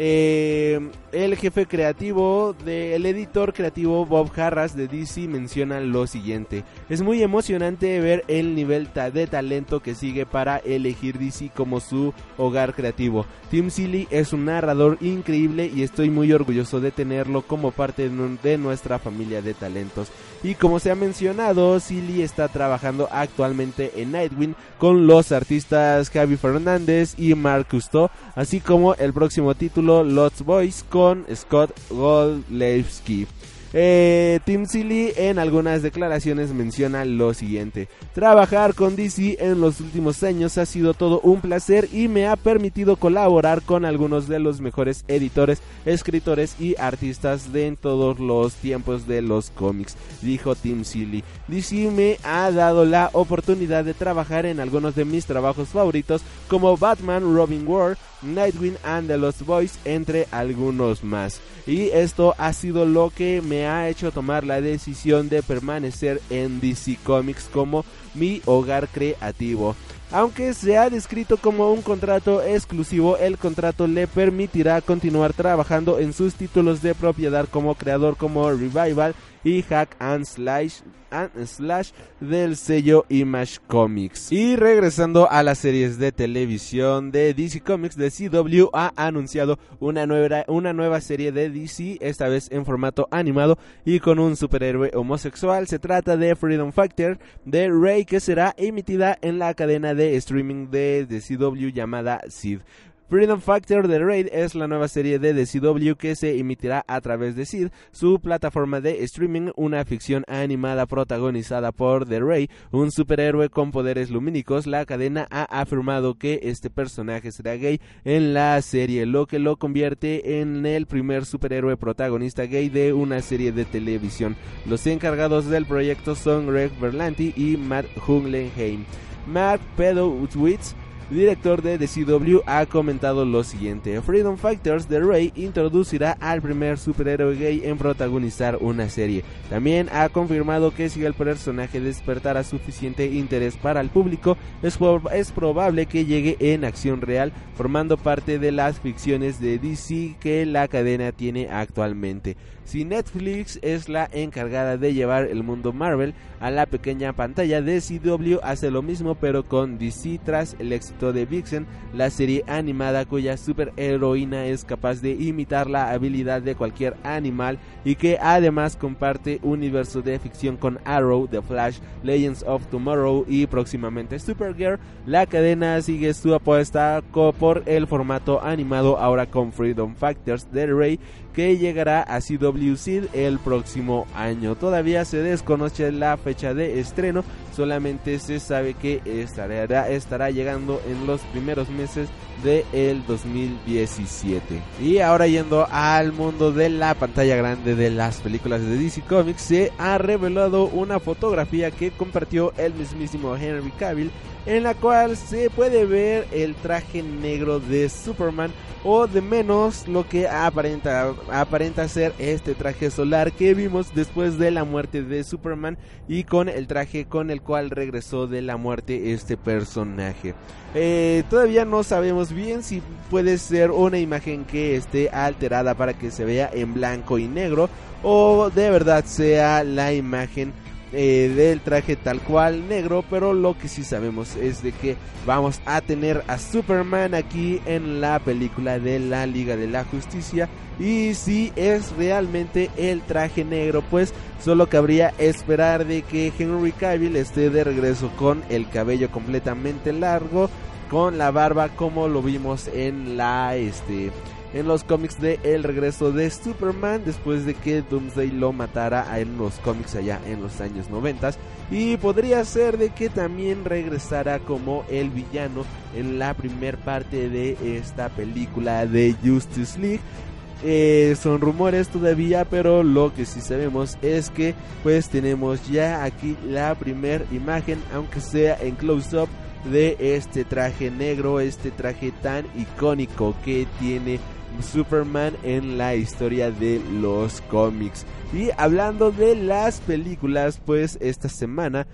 Eh, el jefe creativo del editor creativo Bob Harras de DC menciona lo siguiente: Es muy emocionante ver el nivel de talento que sigue para elegir DC como su hogar creativo. Tim Seeley es un narrador increíble y estoy muy orgulloso de tenerlo como parte de nuestra familia de talentos. Y como se ha mencionado, Seeley está trabajando actualmente en Nightwing con los artistas Javi Fernández y Mark Cousteau, así como el próximo título Lost Boys con Scott Goldlewski. Eh, Tim Seeley en algunas declaraciones menciona lo siguiente. Trabajar con DC en los últimos años ha sido todo un placer y me ha permitido colaborar con algunos de los mejores editores, escritores y artistas de en todos los tiempos de los cómics, dijo Tim Seeley. DC me ha dado la oportunidad de trabajar en algunos de mis trabajos favoritos como Batman, Robin War, Nightwing and the Lost Boys, entre algunos más. Y esto ha sido lo que me ha hecho tomar la decisión de permanecer en DC Comics como mi hogar creativo. Aunque se ha descrito como un contrato exclusivo, el contrato le permitirá continuar trabajando en sus títulos de propiedad como creador como Revival y Hack and Slash, del sello Image Comics. Y regresando a las series de televisión de DC Comics, de CW ha anunciado una nueva, una nueva serie de DC, esta vez en formato animado y con un superhéroe homosexual. Se trata de Freedom Factor de Ray que será emitida en la cadena de streaming de, de CW llamada Sid. Freedom Factor The Raid es la nueva serie de The CW que se emitirá a través de Sid, su plataforma de streaming, una ficción animada protagonizada por The Ray, un superhéroe con poderes lumínicos. La cadena ha afirmado que este personaje será gay en la serie, lo que lo convierte en el primer superhéroe protagonista gay de una serie de televisión. Los encargados del proyecto son Greg Berlanti y Matt Hunglenheim. Matt Pedowitz director de DCW, ha comentado lo siguiente: Freedom Fighters de Rey introducirá al primer superhéroe gay en protagonizar una serie. También ha confirmado que si el personaje despertara suficiente interés para el público, es probable que llegue en acción real, formando parte de las ficciones de DC que la cadena tiene actualmente. Si Netflix es la encargada de llevar el mundo Marvel a la pequeña pantalla, DCW hace lo mismo pero con DC tras el éxito de Vixen, la serie animada cuya superheroína es capaz de imitar la habilidad de cualquier animal y que además comparte universo de ficción con Arrow, The Flash, Legends of Tomorrow y próximamente Supergirl, la cadena sigue su apuesta por el formato animado ahora con Freedom Factors de Rey que llegará a CW el próximo año. Todavía se desconoce la fecha de estreno, solamente se sabe que estará, estará llegando en los primeros meses del el 2017. Y ahora yendo al mundo de la pantalla grande de las películas de DC Comics, se ha revelado una fotografía que compartió el mismísimo Henry Cavill en la cual se puede ver el traje negro de Superman o de menos lo que aparenta, aparenta ser este traje solar que vimos después de la muerte de Superman y con el traje con el cual regresó de la muerte este personaje. Eh, todavía no sabemos bien si puede ser una imagen que esté alterada para que se vea en blanco y negro o de verdad sea la imagen eh, del traje tal cual negro, pero lo que sí sabemos es de que vamos a tener a Superman aquí en la película de la Liga de la Justicia. Y si es realmente el traje negro, pues solo cabría esperar de que Henry Cavill esté de regreso con el cabello completamente largo, con la barba como lo vimos en la este en los cómics de El regreso de Superman después de que Doomsday lo matara en los cómics allá en los años 90 y podría ser de que también regresara como el villano en la primer parte de esta película de Justice League. Eh, son rumores todavía, pero lo que sí sabemos es que pues tenemos ya aquí la primera imagen, aunque sea en close-up, de este traje negro, este traje tan icónico que tiene Superman en la historia de los cómics. Y hablando de las películas, pues esta semana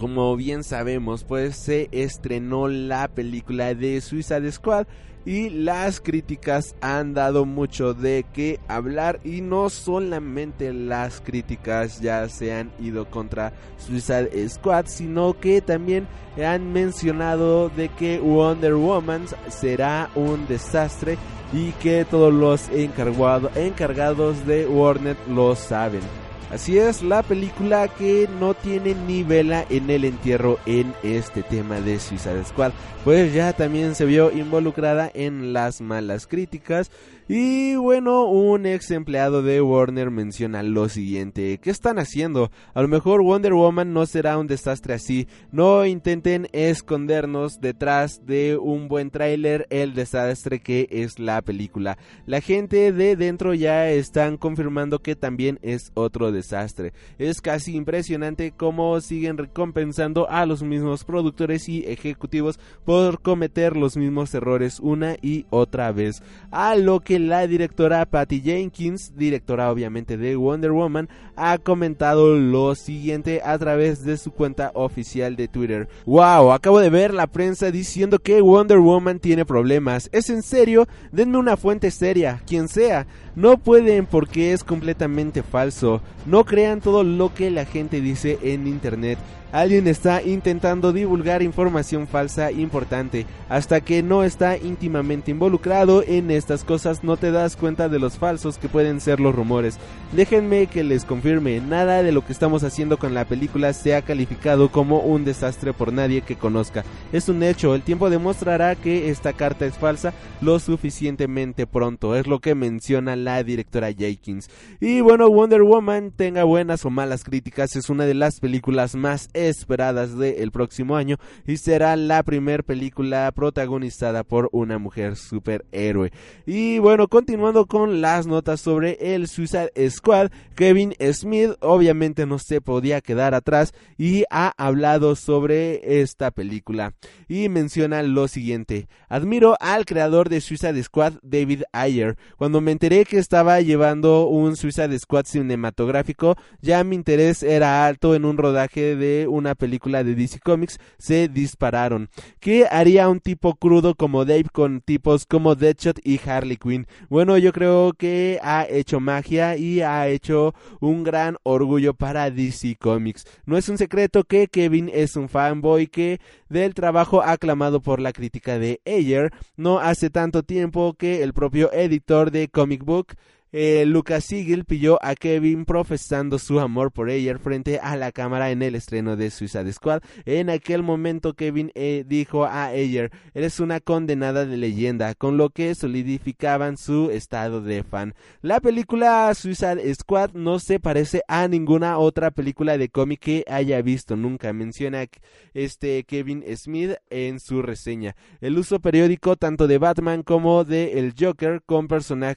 como bien sabemos, pues se estrenó la película de Suicide Squad y las críticas han dado mucho de qué hablar y no solamente las críticas ya se han ido contra Suicide Squad, sino que también han mencionado de que Wonder Woman será un desastre y que todos los encargados de Warner lo saben. Así es, la película que no tiene ni vela en el entierro en este tema de Suicide Squad, pues ya también se vio involucrada en las malas críticas y bueno, un ex empleado de Warner menciona lo siguiente, ¿qué están haciendo? A lo mejor Wonder Woman no será un desastre así, no intenten escondernos detrás de un buen tráiler el desastre que es la película. La gente de dentro ya están confirmando que también es otro desastre. Es casi impresionante cómo siguen recompensando a los mismos productores y ejecutivos por cometer los mismos errores una y otra vez. A lo que la directora Patty Jenkins, directora obviamente de Wonder Woman, ha comentado lo siguiente a través de su cuenta oficial de Twitter. Wow, acabo de ver la prensa diciendo que Wonder Woman tiene problemas. ¿Es en serio? Denme una fuente seria, quien sea. No pueden porque es completamente falso. No crean todo lo que la gente dice en internet. Alguien está intentando divulgar información falsa importante. Hasta que no está íntimamente involucrado en estas cosas no te das cuenta de los falsos que pueden ser los rumores. Déjenme que les confirme, nada de lo que estamos haciendo con la película se ha calificado como un desastre por nadie que conozca. Es un hecho, el tiempo demostrará que esta carta es falsa lo suficientemente pronto, es lo que menciona la directora Jenkins. Y bueno, Wonder Woman, tenga buenas o malas críticas, es una de las películas más esperadas del próximo año y será la primera película protagonizada por una mujer superhéroe. Y bueno, continuando con las notas sobre el Suicide Squad, Kevin Smith obviamente no se podía quedar atrás y ha hablado sobre esta película y menciona lo siguiente, admiro al creador de Suicide Squad, David Ayer, cuando me enteré que estaba llevando un Suicide Squad cinematográfico, ya mi interés era alto en un rodaje de una película de DC Comics, se dispararon. ¿Qué haría un tipo crudo como Dave con tipos como Deadshot y Harley Quinn? Bueno, yo creo que ha hecho magia y ha hecho un gran orgullo para DC Comics. No es un secreto que Kevin es un fanboy que del trabajo aclamado por la crítica de Ayer no hace tanto tiempo que el propio editor de Comic Book eh, Lucas Siegel pilló a Kevin profesando su amor por ella frente a la cámara en el estreno de Suicide Squad. En aquel momento Kevin eh, dijo a Ayer, eres una condenada de leyenda, con lo que solidificaban su estado de fan. La película Suicide Squad no se parece a ninguna otra película de cómic que haya visto nunca, menciona este Kevin Smith en su reseña. El uso periódico tanto de Batman como de el Joker con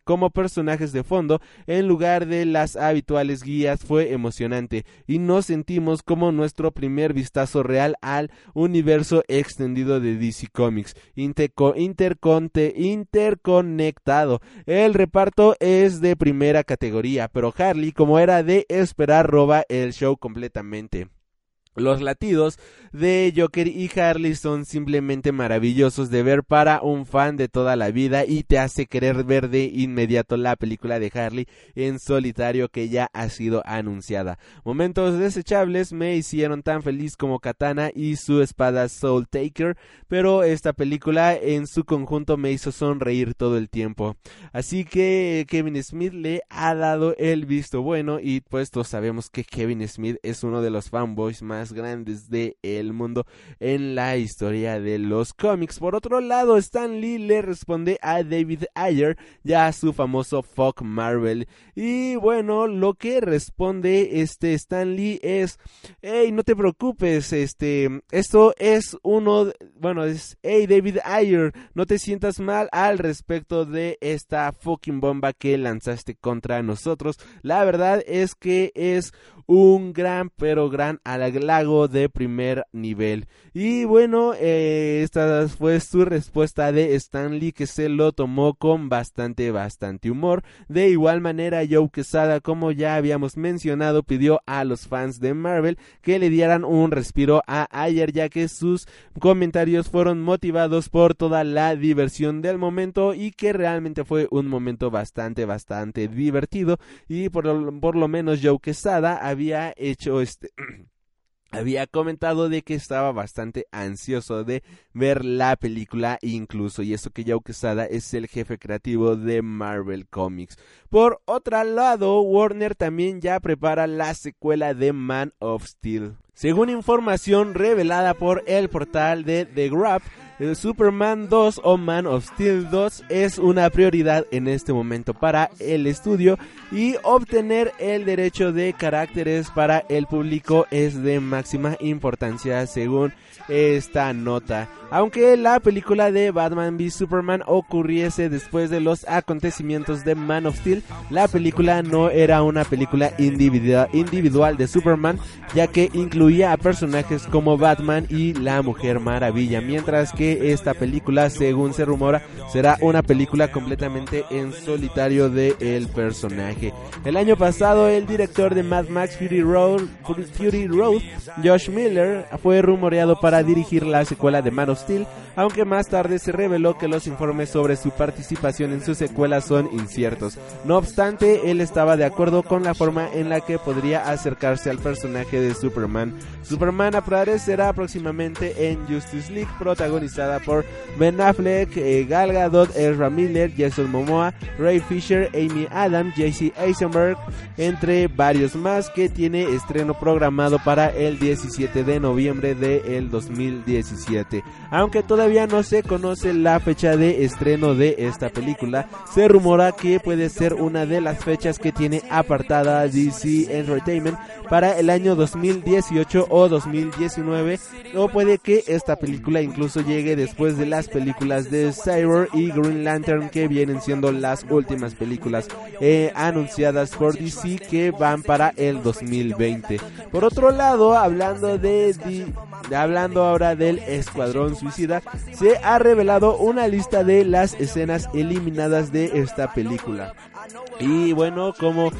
como personajes de fondo en lugar de las habituales guías fue emocionante y nos sentimos como nuestro primer vistazo real al universo extendido de DC Comics, interconectado. El reparto es de primera categoría, pero Harley, como era de esperar, roba el show completamente. Los latidos de Joker y Harley son simplemente maravillosos de ver para un fan de toda la vida y te hace querer ver de inmediato la película de Harley en solitario que ya ha sido anunciada. Momentos desechables me hicieron tan feliz como Katana y su espada Soul Taker, pero esta película en su conjunto me hizo sonreír todo el tiempo. Así que Kevin Smith le ha dado el visto bueno y pues todos sabemos que Kevin Smith es uno de los fanboys más grandes del el mundo en la historia de los cómics. Por otro lado, Stan Lee le responde a David Ayer, ya su famoso Fuck Marvel. Y bueno, lo que responde este Stan Lee es, hey, no te preocupes, este, esto es uno, bueno, es, hey David Ayer, no te sientas mal al respecto de esta fucking bomba que lanzaste contra nosotros. La verdad es que es un gran, pero gran halago de primer nivel. Y bueno, eh, esta fue su respuesta de Stanley que se lo tomó con bastante, bastante humor. De igual manera, Joe Quesada, como ya habíamos mencionado, pidió a los fans de Marvel que le dieran un respiro a Ayer, ya que sus comentarios fueron motivados por toda la diversión del momento y que realmente fue un momento bastante, bastante divertido. Y por, por lo menos Joe Quesada había hecho este había comentado de que estaba bastante ansioso de ver la película incluso y eso que Joe Quesada es el jefe creativo de Marvel Comics. Por otro lado, Warner también ya prepara la secuela de Man of Steel. Según información revelada por el portal de The Graph, el Superman 2 o Man of Steel 2 es una prioridad en este momento para el estudio y obtener el derecho de caracteres para el público es de máxima importancia según esta nota. Aunque la película de Batman v Superman ocurriese después de los acontecimientos de Man of Steel, la película no era una película individual de Superman, ya que incluía a personajes como Batman y la Mujer Maravilla, mientras que esta película, según se rumora, será una película completamente en solitario de el personaje. El año pasado, el director de Mad Max Fury Road, Fury Road Josh Miller, fue rumoreado para dirigir la secuela de Man of Steel, aunque más tarde se reveló que los informes sobre su participación en su secuela son inciertos. No obstante, él estaba de acuerdo con la forma en la que podría acercarse al personaje de Superman. Superman aparecerá próximamente en Justice League, protagonizada por Ben Affleck, eh, Gal Gadot, Ezra Miller, Jason Momoa, Ray Fisher, Amy Adams, JC Eisenberg, entre varios más, que tiene estreno programado para el 17 de noviembre del 2017. Aunque todavía no se conoce la fecha de estreno de esta película. Se rumora que puede ser una de las fechas que tiene apartada DC Entertainment para el año 2018 o 2019 o puede que esta película incluso llegue después de las películas de Cyber y Green Lantern que vienen siendo las últimas películas eh, anunciadas por DC que van para el 2020. Por otro lado, hablando de, de hablando ahora del Escuadrón Suicida, se ha revelado una lista de las escenas eliminadas de esta película. Y bueno, como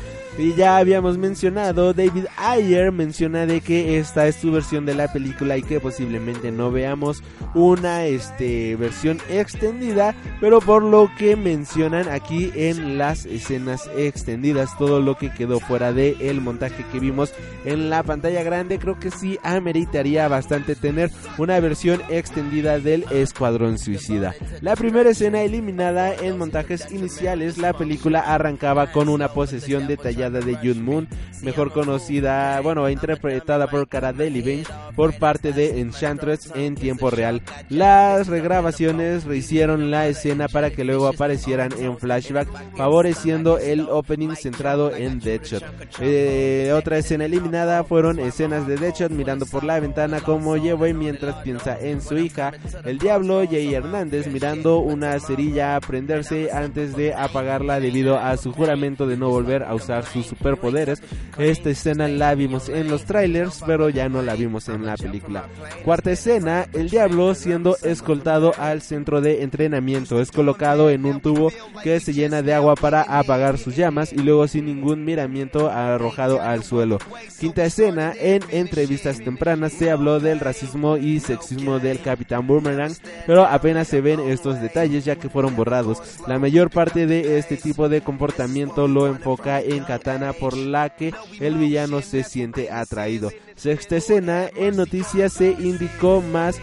ya habíamos mencionado, David Ayer menciona de que esta es su versión de la película y que posiblemente no veamos una este, versión extendida, pero por lo que mencionan aquí en las escenas extendidas, todo lo que quedó fuera del el montaje que vimos en la pantalla grande, creo que sí ameritaría bastante tener una versión extendida del Escuadrón Suicida. La primera escena eliminada en montajes iniciales, la película arrancaba con una posesión detallada de Jun Moon, mejor conocida, bueno, interpretada por Cara Delevingne por parte de Enchantress en tiempo real. Las regrabaciones rehicieron la escena para que luego aparecieran en flashback, favoreciendo el opening centrado en Deadshot. Eh, otra escena eliminada fueron escenas de Deadshot mirando por la ventana como llevo mientras piensa en su hija, el diablo Jay Hernández mirando una cerilla prenderse antes de apagarla debido a su juramento de no volver a usar sus superpoderes. Esta escena la vimos en los trailers, pero ya no la vimos en la película. Cuarta escena, el diablo siendo escoltado al centro de entrenamiento. Es colocado en un tubo que se llena de agua para apagar sus llamas y luego sin ningún miramiento arrojado al suelo. Quinta escena, en entrevistas tempranas se habló del racismo y sexismo del Capitán Boomerang, pero apenas se ven estos detalles ya que fueron borrados. La mayor parte de este tipo de comportamiento lo enfoca en katana por la que el villano se siente atraído. Sexta escena, en noticias se indicó más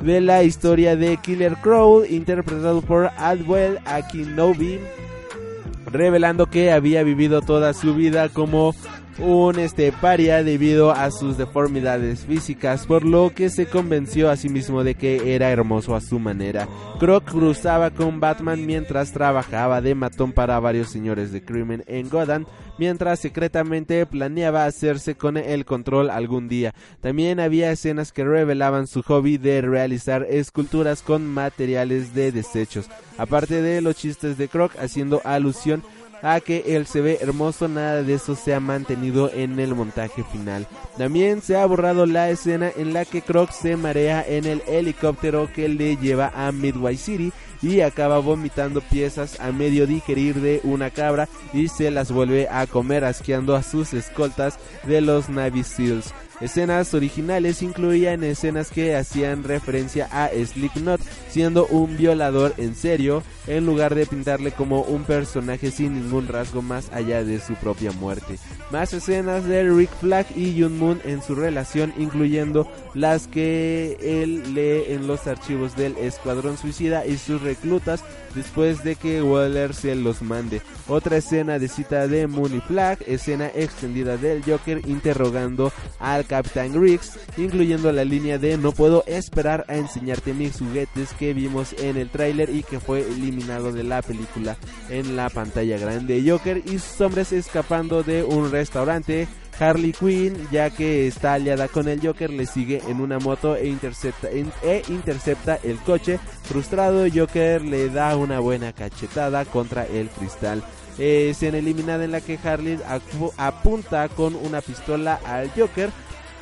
de la historia de Killer Crow, interpretado por Adwell Akinobi, revelando que había vivido toda su vida como un este paria debido a sus deformidades físicas, por lo que se convenció a sí mismo de que era hermoso a su manera. Croc cruzaba con Batman mientras trabajaba de matón para varios señores de crimen en Gotham, mientras secretamente planeaba hacerse con el control algún día. También había escenas que revelaban su hobby de realizar esculturas con materiales de desechos, aparte de los chistes de Croc haciendo alusión que él se ve hermoso, nada de eso se ha mantenido en el montaje final. También se ha borrado la escena en la que Croc se marea en el helicóptero que le lleva a Midway City y acaba vomitando piezas a medio digerir de una cabra y se las vuelve a comer asqueando a sus escoltas de los Navy Seals. Escenas originales incluían escenas que hacían referencia a Slipknot siendo un violador en serio en lugar de pintarle como un personaje sin ningún rasgo más allá de su propia muerte. Más escenas de Rick Flag y Jun Moon en su relación incluyendo las que él lee en los archivos del Escuadrón Suicida y sus reclutas después de que Waller se los mande. Otra escena de cita de Moon y Flag, escena extendida del Joker interrogando al Captain Riggs, incluyendo la línea de no puedo esperar a enseñarte mis juguetes que vimos en el tráiler y que fue eliminado de la película en la pantalla grande. Joker y sus hombres escapando de un restaurante. Harley Quinn, ya que está aliada con el Joker, le sigue en una moto e intercepta, e el coche. Frustrado, Joker le da una buena cachetada contra el cristal. Eh, escena eliminada en la que Harley apunta con una pistola al Joker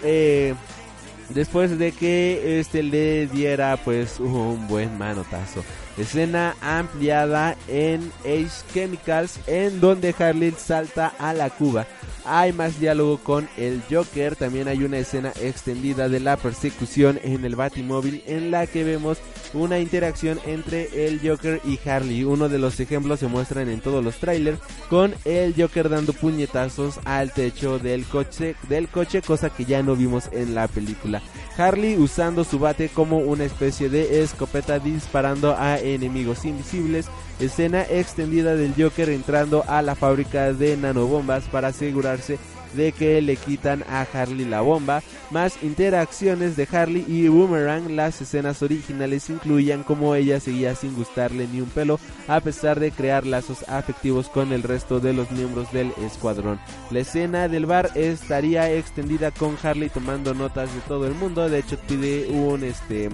eh, después de que este le diera pues un buen manotazo. Escena ampliada en Ace Chemicals en donde Harley salta a la cuba. Hay más diálogo con el Joker, también hay una escena extendida de la persecución en el Batimóvil en la que vemos una interacción entre el Joker y Harley. Uno de los ejemplos se muestran en todos los trailers con el Joker dando puñetazos al techo del coche, del coche, cosa que ya no vimos en la película. Harley usando su bate como una especie de escopeta disparando a enemigos invisibles. Escena extendida del Joker entrando a la fábrica de nanobombas para asegurarse de que le quitan a Harley la bomba, más interacciones de Harley y Boomerang. Las escenas originales incluían como ella seguía sin gustarle ni un pelo, a pesar de crear lazos afectivos con el resto de los miembros del escuadrón. La escena del bar estaría extendida con Harley tomando notas de todo el mundo. De hecho, pide un este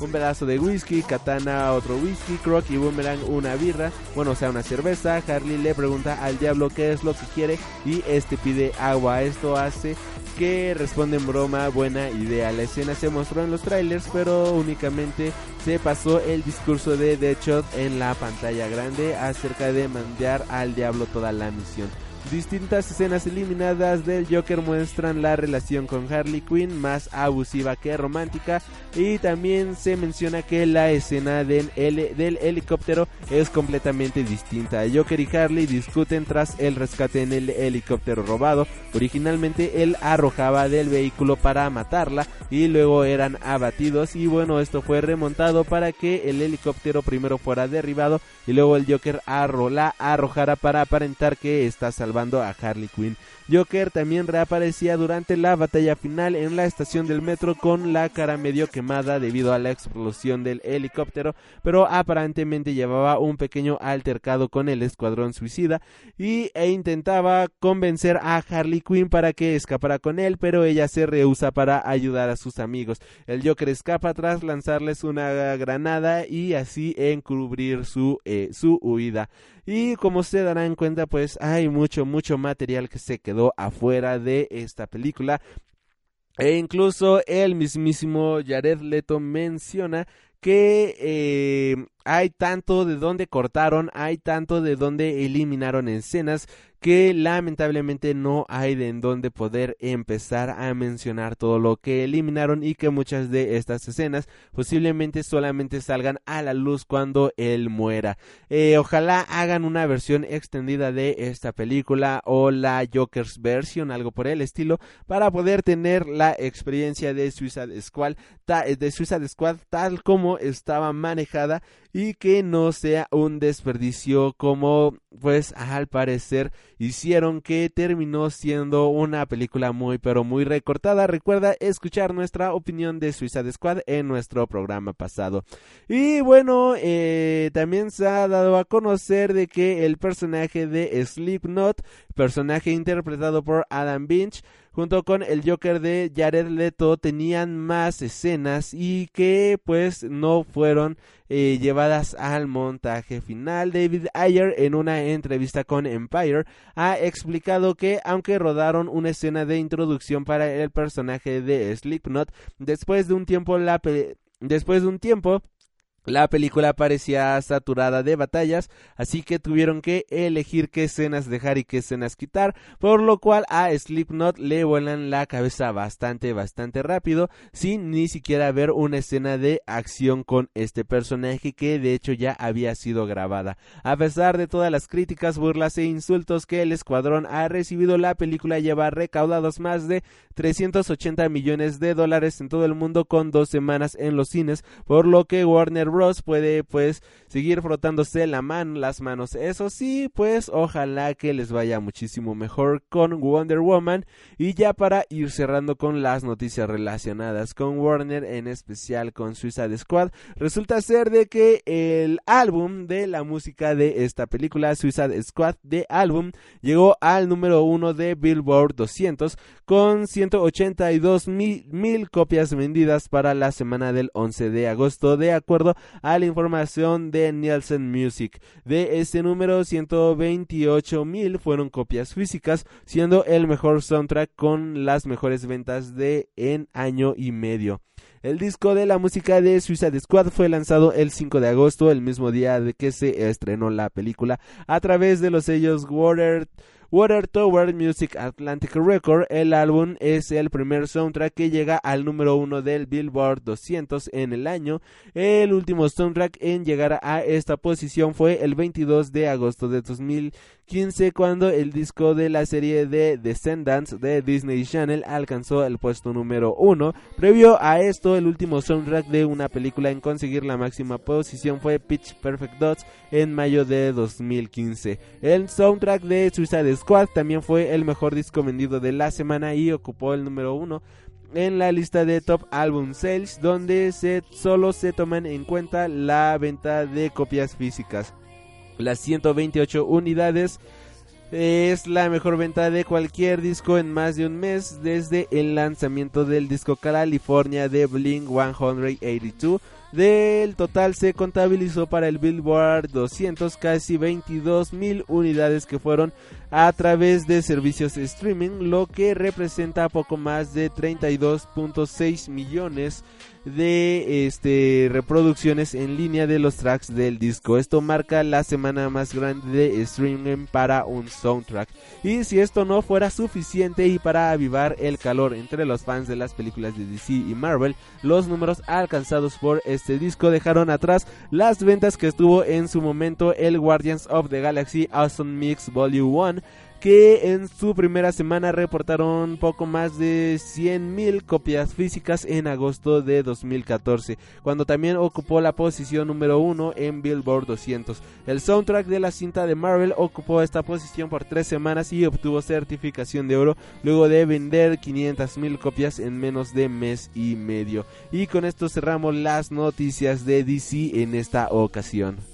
un pedazo de whisky, Katana otro whisky, Croc y Boomerang una birra, bueno, o sea, una cerveza. Harley le pregunta al diablo qué es lo que quiere y este pide agua. Esto hace que responde en broma, buena idea. La escena se mostró en los trailers, pero únicamente se pasó el discurso de Deadshot en la pantalla grande acerca de mandar al diablo toda la misión. Distintas escenas eliminadas del Joker muestran la relación con Harley Quinn más abusiva que romántica y también se menciona que la escena del, del helicóptero es completamente distinta. Joker y Harley discuten tras el rescate en el helicóptero robado. Originalmente él arrojaba del vehículo para matarla y luego eran abatidos y bueno esto fue remontado para que el helicóptero primero fuera derribado y luego el Joker arro la arrojara para aparentar que está salvando a Harley Quinn. Joker también reaparecía durante la batalla final en la estación del metro con la cara medio quemada debido a la explosión del helicóptero, pero aparentemente llevaba un pequeño altercado con el escuadrón suicida y, e intentaba convencer a Harley Quinn para que escapara con él, pero ella se rehúsa para ayudar a sus amigos. El Joker escapa tras lanzarles una granada y así encubrir su, eh, su huida. Y como se darán cuenta, pues hay mucho, mucho material que se quedó afuera de esta película. E incluso el mismísimo Jared Leto menciona que eh, hay tanto de donde cortaron, hay tanto de donde eliminaron escenas que lamentablemente no hay de en donde poder empezar a mencionar todo lo que eliminaron y que muchas de estas escenas posiblemente solamente salgan a la luz cuando él muera. Eh, ojalá hagan una versión extendida de esta película o la Joker's version, algo por el estilo, para poder tener la experiencia de Suicide Squad, de Suicide Squad tal como estaba manejada y que no sea un desperdicio como pues al parecer hicieron que terminó siendo una película muy pero muy recortada. Recuerda escuchar nuestra opinión de Suicide Squad en nuestro programa pasado. Y bueno, eh, también se ha dado a conocer de que el personaje de Slipknot, personaje interpretado por Adam Binch, junto con el Joker de Jared Leto tenían más escenas y que pues no fueron eh, llevadas al montaje final. David Ayer en una entrevista con Empire ha explicado que aunque rodaron una escena de introducción para el personaje de Slipknot, después de un tiempo la después de un tiempo la película parecía saturada de batallas, así que tuvieron que elegir qué escenas dejar y qué escenas quitar, por lo cual a Slipknot le vuelan la cabeza bastante, bastante rápido, sin ni siquiera ver una escena de acción con este personaje que de hecho ya había sido grabada. A pesar de todas las críticas, burlas e insultos que el escuadrón ha recibido, la película lleva recaudados más de 380 millones de dólares en todo el mundo con dos semanas en los cines, por lo que Warner Bros puede pues seguir frotándose la mano, las manos. Eso sí, pues ojalá que les vaya muchísimo mejor con Wonder Woman y ya para ir cerrando con las noticias relacionadas con Warner, en especial con Suicide Squad, resulta ser de que el álbum de la música de esta película Suicide Squad de álbum llegó al número uno de Billboard 200 con 182 mil, mil copias vendidas para la semana del 11 de agosto de acuerdo a la información de Nielsen Music. De este número, 128 mil fueron copias físicas, siendo el mejor soundtrack con las mejores ventas de en año y medio. El disco de la música de Suicide Squad fue lanzado el 5 de agosto, el mismo día de que se estrenó la película, a través de los sellos Water Water Tower Music Atlantic Record, el álbum es el primer soundtrack que llega al número uno del Billboard 200 en el año. El último soundtrack en llegar a esta posición fue el 22 de agosto de 2015 cuando el disco de la serie de Descendants de Disney Channel alcanzó el puesto número uno. Previo a esto, el último soundtrack de una película en conseguir la máxima posición fue Pitch Perfect Dots en mayo de 2015. El soundtrack de Suicide También fue el mejor disco vendido de la semana y ocupó el número uno en la lista de Top Album Sales, donde se, solo se toman en cuenta la venta de copias físicas. Las 128 unidades es la mejor venta de cualquier disco en más de un mes desde el lanzamiento del disco California de Blink 182 del total se contabilizó para el Billboard 200 casi 22 mil unidades que fueron a través de servicios de streaming, lo que representa poco más de 32.6 millones de este, reproducciones en línea de los tracks del disco. Esto marca la semana más grande de streaming para un soundtrack. Y si esto no fuera suficiente y para avivar el calor entre los fans de las películas de DC y Marvel, los números alcanzados por este disco dejaron atrás las ventas que estuvo en su momento el Guardians of the Galaxy Awesome Mix Volume 1 que en su primera semana reportaron poco más de 100.000 copias físicas en agosto de 2014, cuando también ocupó la posición número uno en Billboard 200. El soundtrack de la cinta de Marvel ocupó esta posición por tres semanas y obtuvo certificación de oro luego de vender 500.000 copias en menos de mes y medio. Y con esto cerramos las noticias de DC en esta ocasión.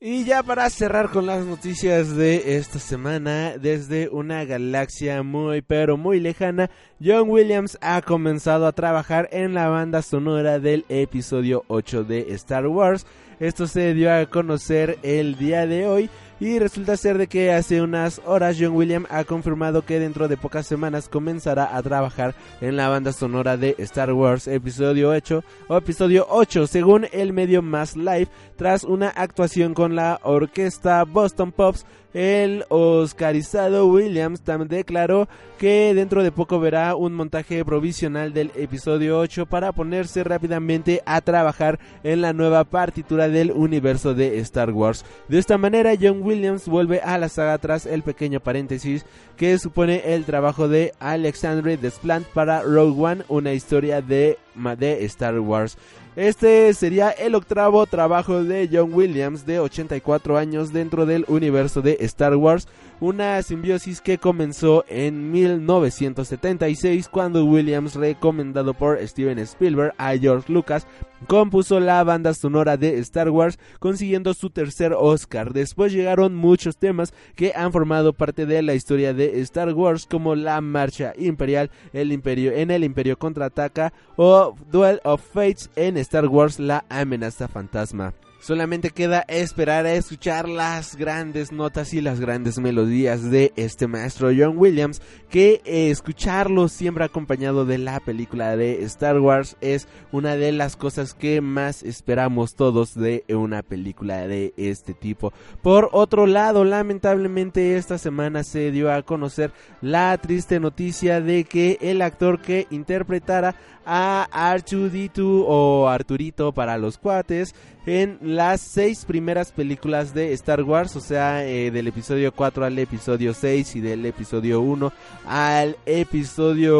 Y ya para cerrar con las noticias de esta semana, desde una galaxia muy pero muy lejana, John Williams ha comenzado a trabajar en la banda sonora del episodio 8 de Star Wars. Esto se dio a conocer el día de hoy y resulta ser de que hace unas horas John Williams ha confirmado que dentro de pocas semanas comenzará a trabajar en la banda sonora de Star Wars episodio 8 o episodio 8 según el medio Mass Live tras una actuación con la orquesta Boston Pops el oscarizado Williams también declaró que dentro de poco verá un montaje provisional del episodio 8 para ponerse rápidamente a trabajar en la nueva partitura del universo de Star Wars. De esta manera, John Williams vuelve a la saga tras el pequeño paréntesis que supone el trabajo de Alexandre Desplat para Rogue One, una historia de, de Star Wars. Este sería el octavo trabajo de John Williams de 84 años dentro del universo de Star Wars, una simbiosis que comenzó en 1976 cuando Williams, recomendado por Steven Spielberg a George Lucas, compuso la banda sonora de Star Wars consiguiendo su tercer Oscar. Después llegaron muchos temas que han formado parte de la historia de Star Wars como la marcha imperial, el imperio en el imperio contraataca o Duel of Fates en Star Wars la amenaza fantasma. Solamente queda esperar a escuchar las grandes notas y las grandes melodías de este maestro John Williams, que eh, escucharlo siempre acompañado de la película de Star Wars es una de las cosas que más esperamos todos de una película de este tipo. Por otro lado, lamentablemente esta semana se dio a conocer la triste noticia de que el actor que interpretara a R2D2 o Arturito para los cuates en las seis primeras películas de Star Wars, o sea, eh, del episodio 4 al episodio 6 y del episodio 1 al episodio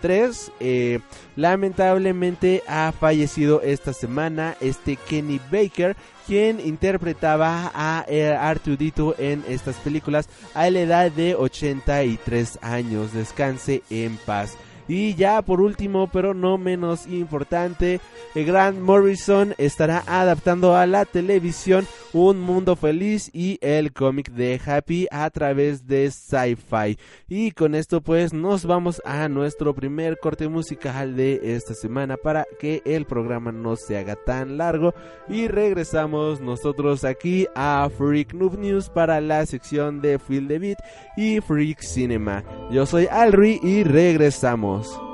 3. Eh, lamentablemente ha fallecido esta semana este Kenny Baker, quien interpretaba a eh, Arturito en estas películas a la edad de 83 años. Descanse en paz. Y ya por último, pero no menos importante, Grant Morrison estará adaptando a la televisión Un Mundo Feliz y el cómic de Happy a través de Sci-Fi. Y con esto pues nos vamos a nuestro primer corte musical de esta semana para que el programa no se haga tan largo. Y regresamos nosotros aquí a Freak Noob News para la sección de Feel the Beat y Freak Cinema. Yo soy Alri y regresamos. Dios.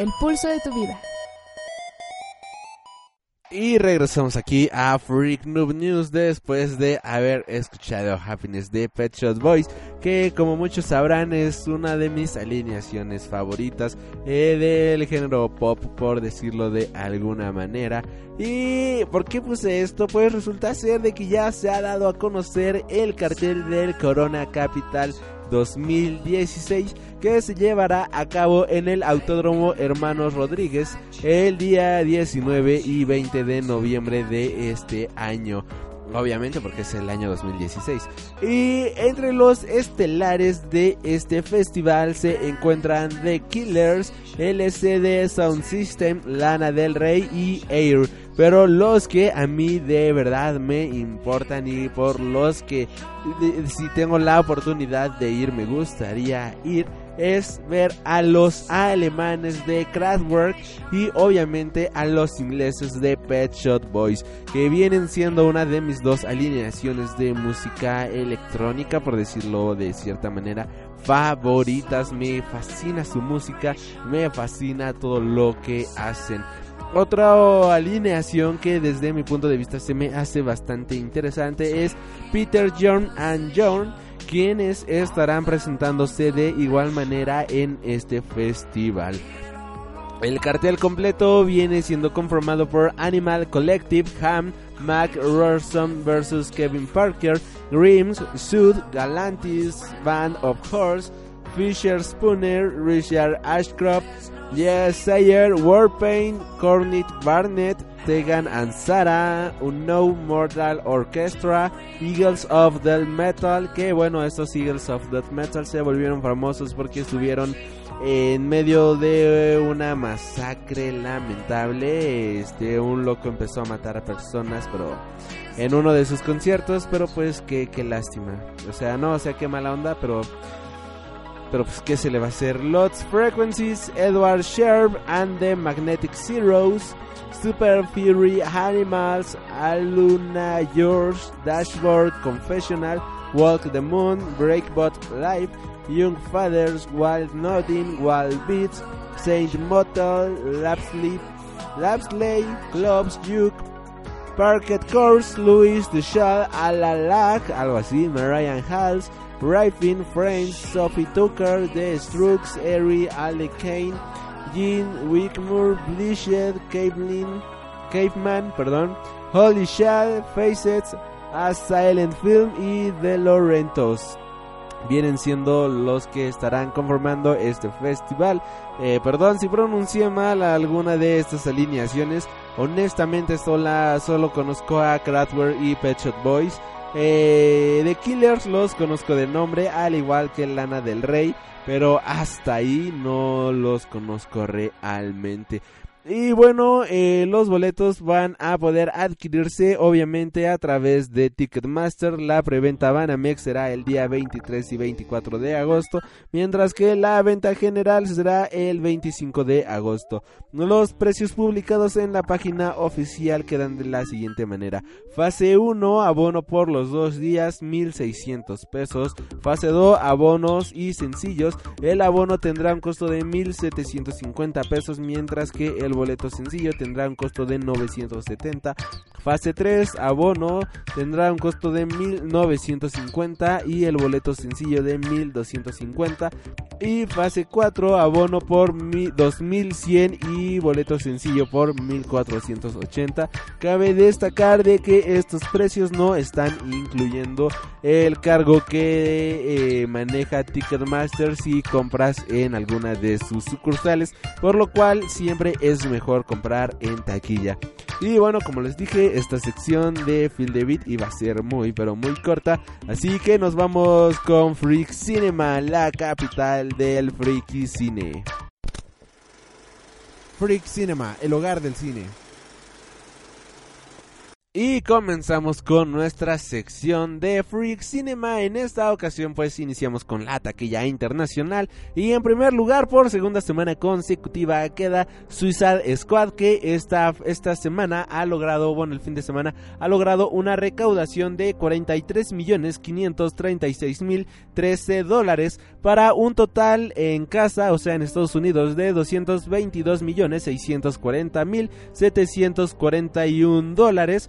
El pulso de tu vida. Y regresamos aquí a Freak Noob News después de haber escuchado Happiness de Pet Shop Boys, que como muchos sabrán es una de mis alineaciones favoritas eh, del género pop, por decirlo de alguna manera. ¿Y por qué puse esto? Pues resulta ser de que ya se ha dado a conocer el cartel del Corona Capital 2016 que se llevará a cabo en el Autódromo Hermanos Rodríguez el día 19 y 20 de noviembre de este año. Obviamente porque es el año 2016. Y entre los estelares de este festival se encuentran The Killers, LCD Sound System, Lana del Rey y Air. Pero los que a mí de verdad me importan y por los que si tengo la oportunidad de ir me gustaría ir es ver a los alemanes de Kraftwerk y obviamente a los ingleses de Pet Shop Boys que vienen siendo una de mis dos alineaciones de música electrónica por decirlo de cierta manera favoritas. Me fascina su música me fascina todo lo que hacen. Otra alineación que desde mi punto de vista se me hace bastante interesante es Peter John and John quienes estarán presentándose de igual manera en este festival. El cartel completo viene siendo conformado por Animal Collective, Ham, Mac Rorson vs Kevin Parker, Grims, Sud, Galantis, Band of Horse, Fisher Spooner, Richard Ashcroft, Yes Sayer, Warpaint, Cornit Barnett, Tegan and Sarah, Unknown Mortal Orchestra, Eagles of Death Metal, que bueno, estos Eagles of Death Metal se volvieron famosos porque estuvieron en medio de una masacre lamentable. Este, un loco empezó a matar a personas, pero en uno de sus conciertos, pero pues qué, qué lástima. O sea, no, o sea, qué mala onda, pero pero pues qué se le va a hacer. Lots Frequencies, Edward Sherb and the Magnetic Zeros, Super Fury Animals, Aluna George, Dashboard Confessional, Walk the Moon, Breakbot Live, Young Fathers, Wild Nothing, Wild Beats, Saint Motel, Lapsley, Lapsley, Clubs, Juke, Parket Course, Louis the Shah, Alalag, algo así, Mariah Halls, Riffin, Friends, Sophie Tucker, The Strokes, Eri, Ale Kane, Jean Wickmore, Bleached, Cavelin, Caveman, perdón, Holy Shell, Facets, A Silent Film y The Laurentos vienen siendo los que estarán conformando este festival. Eh, perdón si pronuncié mal alguna de estas alineaciones. Honestamente solo, solo conozco a Kraftwerk y Pet Shop Boys. Eh, The Killers los conozco de nombre, al igual que Lana del Rey, pero hasta ahí no los conozco realmente. Y bueno, eh, los boletos van a poder adquirirse obviamente a través de Ticketmaster. La preventa Banamex será el día 23 y 24 de agosto, mientras que la venta general será el 25 de agosto. Los precios publicados en la página oficial quedan de la siguiente manera. Fase 1, abono por los dos días, 1600 pesos. Fase 2, abonos y sencillos. El abono tendrá un costo de 1750 pesos, mientras que el el boleto sencillo tendrá un costo de 970. Fase 3, abono, tendrá un costo de 1950 y el boleto sencillo de 1250. Y fase 4, abono por 2100 y boleto sencillo por 1480. Cabe destacar de que estos precios no están incluyendo el cargo que eh, maneja Ticketmaster si compras en alguna de sus sucursales, por lo cual siempre es mejor comprar en taquilla. Y bueno, como les dije, esta sección de Phil David iba a ser muy pero muy corta, así que nos vamos con Freak Cinema, la capital del freaky cine. Freak Cinema, el hogar del cine. Y comenzamos con nuestra sección de Freak Cinema. En esta ocasión pues iniciamos con la taquilla internacional. Y en primer lugar por segunda semana consecutiva queda Suicide Squad que esta, esta semana ha logrado, bueno el fin de semana ha logrado una recaudación de 43 millones 536 mil 13 dólares para un total en casa, o sea en Estados Unidos de 222 millones 640 mil 741 dólares.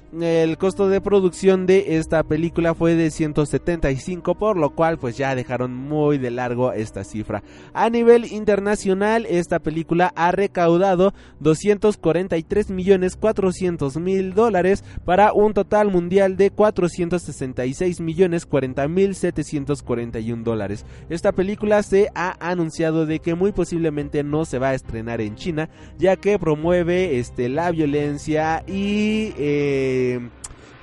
El costo de producción de esta película fue de 175, por lo cual pues ya dejaron muy de largo esta cifra. A nivel internacional, esta película ha recaudado 243 millones 400 mil dólares para un total mundial de 466 millones 40 mil 741 dólares. Esta película se ha anunciado de que muy posiblemente no se va a estrenar en China, ya que promueve este, la violencia y... Eh,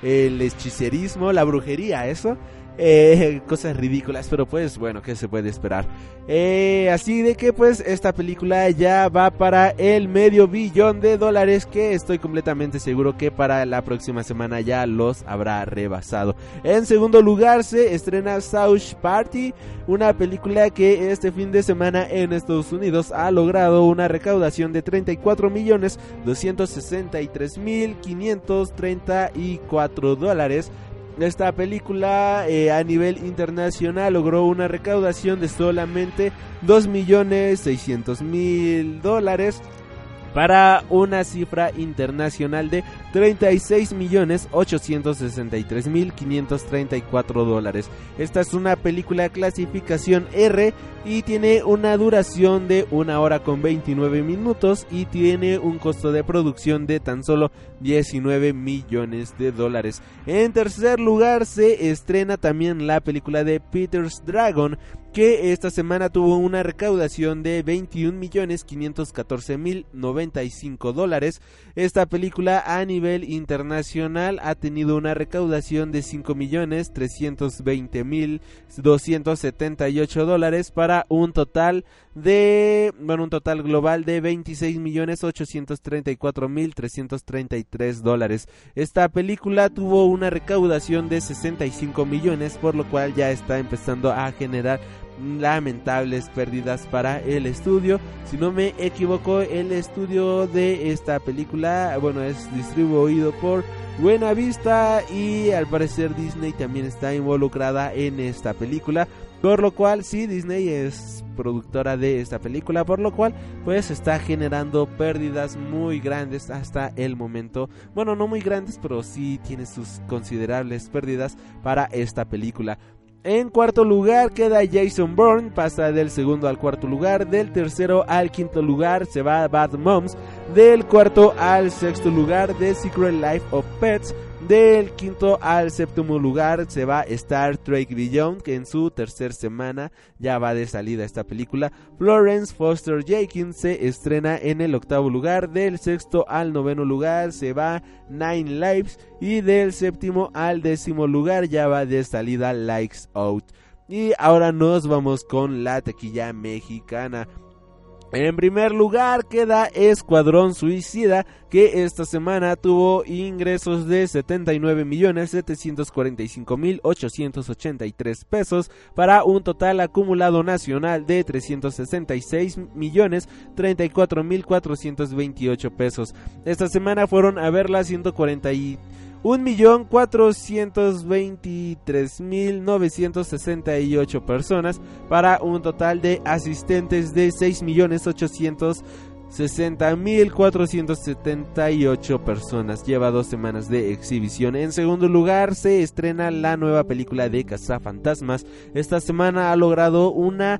el hechicerismo, la brujería, eso. Eh, cosas ridículas, pero pues bueno, ¿qué se puede esperar? Eh, así de que pues esta película ya va para el medio billón de dólares que estoy completamente seguro que para la próxima semana ya los habrá rebasado. En segundo lugar se estrena South Party, una película que este fin de semana en Estados Unidos ha logrado una recaudación de 34 millones 263 mil 534 dólares esta película eh, a nivel internacional logró una recaudación de solamente 2.600.000 dólares para una cifra internacional de 36.863.534 dólares. Esta es una película clasificación R y tiene una duración de 1 hora con 29 minutos y tiene un costo de producción de tan solo 19 millones de dólares. En tercer lugar se estrena también la película de Peter's Dragon que esta semana tuvo una recaudación de 21.514.095 dólares. Esta película a nivel internacional ha tenido una recaudación de 5.320.278 dólares para un total de, bueno, un total global de 26.834.333 dólares. Esta película tuvo una recaudación de 65 millones, por lo cual ya está empezando a generar lamentables pérdidas para el estudio. Si no me equivoco, el estudio de esta película, bueno, es distribuido por Buena Vista y al parecer Disney también está involucrada en esta película. Por lo cual, sí, Disney es productora de esta película, por lo cual, pues está generando pérdidas muy grandes hasta el momento. Bueno, no muy grandes, pero sí tiene sus considerables pérdidas para esta película. En cuarto lugar queda Jason Bourne, pasa del segundo al cuarto lugar, del tercero al quinto lugar se va Bad Moms, del cuarto al sexto lugar The Secret Life of Pets, del quinto al séptimo lugar se va Star Trek Beyond, que en su tercera semana ya va de salida esta película. Florence Foster Jenkins se estrena en el octavo lugar, del sexto al noveno lugar se va Nine Lives y del séptimo al décimo lugar ya va de salida Likes Out. Y ahora nos vamos con la taquilla mexicana. En primer lugar queda Escuadrón Suicida, que esta semana tuvo ingresos de 79.745.883 pesos para un total acumulado nacional de 366.034.428 pesos. Esta semana fueron a verla 140 1.423.968 personas para un total de asistentes de 6.800.000 60.478 personas. Lleva dos semanas de exhibición. En segundo lugar, se estrena la nueva película de Cazafantasmas. Esta semana ha logrado una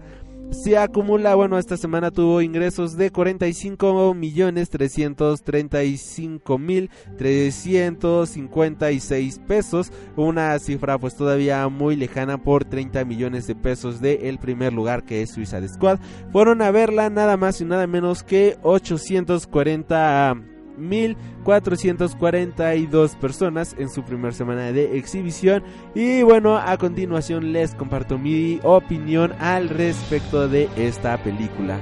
se acumula, bueno, esta semana tuvo ingresos de 45 millones 335 mil 356 pesos, una cifra pues todavía muy lejana por 30 millones de pesos de el primer lugar que es Suicide Squad. Fueron a verla nada más y nada menos que 840 1.442 personas en su primera semana de exhibición. Y bueno, a continuación les comparto mi opinión al respecto de esta película.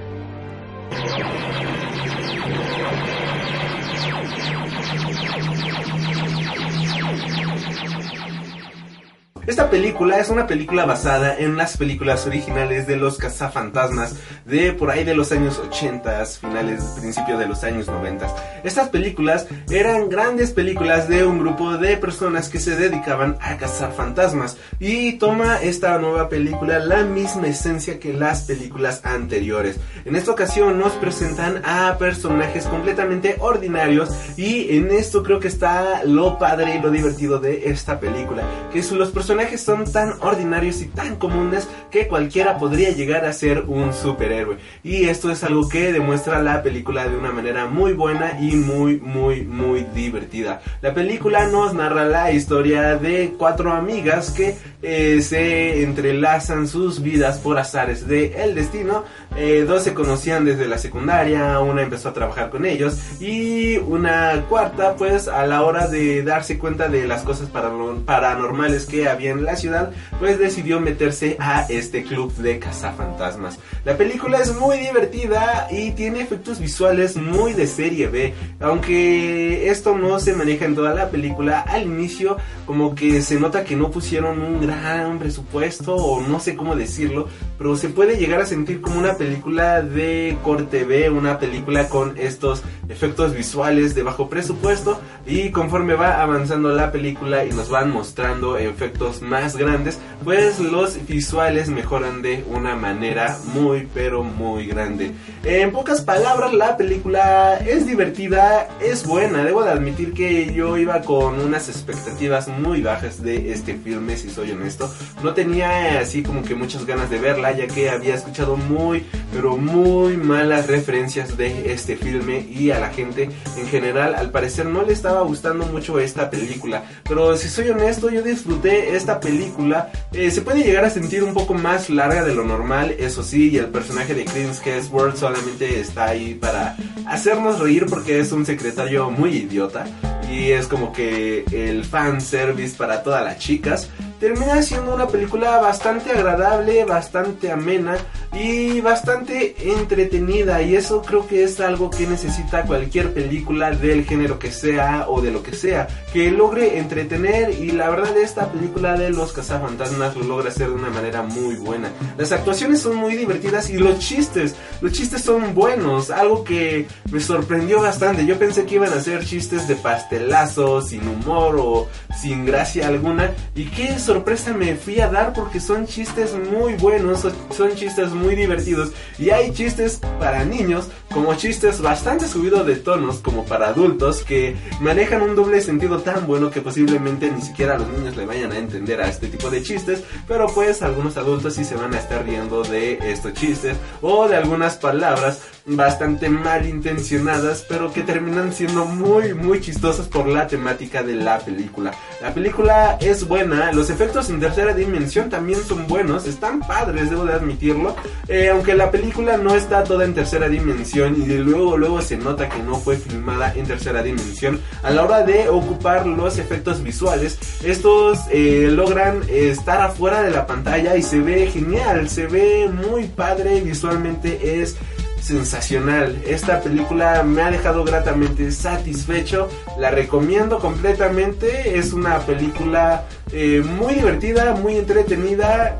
Esta película es una película basada en las películas originales de los cazafantasmas de por ahí de los años 80, finales, principio de los años 90. Estas películas eran grandes películas de un grupo de personas que se dedicaban a cazar fantasmas y toma esta nueva película la misma esencia que las películas anteriores. En esta ocasión nos presentan a personajes completamente ordinarios y en esto creo que está lo padre y lo divertido de esta película, que son los personajes personajes son tan ordinarios y tan comunes que cualquiera podría llegar a ser un superhéroe. Y esto es algo que demuestra la película de una manera muy buena y muy, muy, muy divertida. La película nos narra la historia de cuatro amigas que eh, se entrelazan sus vidas por azares del el destino. Eh, dos se conocían desde la secundaria, una empezó a trabajar con ellos y una cuarta pues a la hora de darse cuenta de las cosas paranormales que había en la ciudad, pues decidió meterse a este club de cazafantasmas. La película es muy divertida y tiene efectos visuales muy de serie B, aunque esto no se maneja en toda la película, al inicio como que se nota que no pusieron un gran presupuesto o no sé cómo decirlo, pero se puede llegar a sentir como una película de corte B, una película con estos efectos visuales de bajo presupuesto y conforme va avanzando la película y nos van mostrando efectos más grandes, pues los visuales mejoran de una manera muy pero muy grande. En pocas palabras, la película es divertida, es buena, debo de admitir que yo iba con unas expectativas muy bajas de este filme, si soy honesto. No tenía así como que muchas ganas de verla, ya que había escuchado muy pero muy malas referencias de este filme y a la gente en general al parecer no le estaba gustando mucho esta película. Pero si soy honesto, yo disfruté esta película. Eh, se puede llegar a sentir un poco más larga de lo normal, eso sí, y el personaje de Chris Hemsworth solamente está ahí para hacernos reír porque es un secretario muy idiota y es como que el fan service para todas las chicas termina siendo una película bastante agradable, bastante amena y bastante entretenida y eso creo que es algo que necesita cualquier película del género que sea o de lo que sea, que logre entretener y la verdad esta película de los cazafantasmas lo logra hacer de una manera muy buena. Las actuaciones son muy divertidas y los chistes, los chistes son buenos, algo que me sorprendió bastante. Yo pensé que iban a ser chistes de pastelazo, sin humor o sin gracia alguna y qué sorpresa me fui a dar porque son chistes muy buenos, son chistes muy divertidos. Y hay chistes para niños como chistes bastante subidos de tonos como para adultos que manejan un doble sentido tan bueno que posiblemente ni siquiera los niños le vayan a entender a este tipo de chistes, pero pues algunos adultos sí se van a estar riendo de estos chistes o de algunas palabras bastante malintencionadas, pero que terminan siendo muy, muy chistosas por la temática de la película. La película es buena, los efectos en tercera dimensión también son buenos, están padres, debo de admitirlo, eh, aunque la película no está toda en tercera dimensión y luego, luego se nota que no fue filmada en tercera dimensión, a la hora de ocupar los efectos visuales, estos eh, logran estar afuera de la pantalla y se ve genial, se ve muy padre, visualmente es sensacional. Esta película me ha dejado gratamente satisfecho. La recomiendo completamente. Es una película eh, muy divertida, muy entretenida.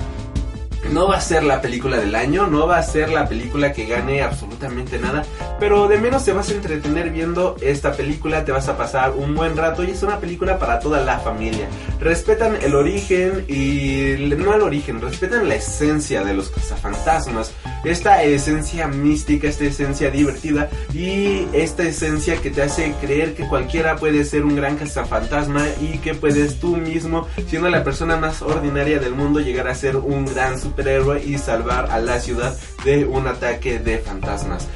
No va a ser la película del año, no va a ser la película que gane absolutamente nada, pero de menos te vas a entretener viendo esta película, te vas a pasar un buen rato y es una película para toda la familia. Respetan el origen y no el origen, respetan la esencia de los cazafantasmas, esta esencia mística, esta esencia divertida y esta esencia que te hace creer que cualquiera puede ser un gran cazafantasma y que puedes tú mismo, siendo la persona más ordinaria del mundo, llegar a ser un gran y salvar a la ciudad de un ataque de fantasmas.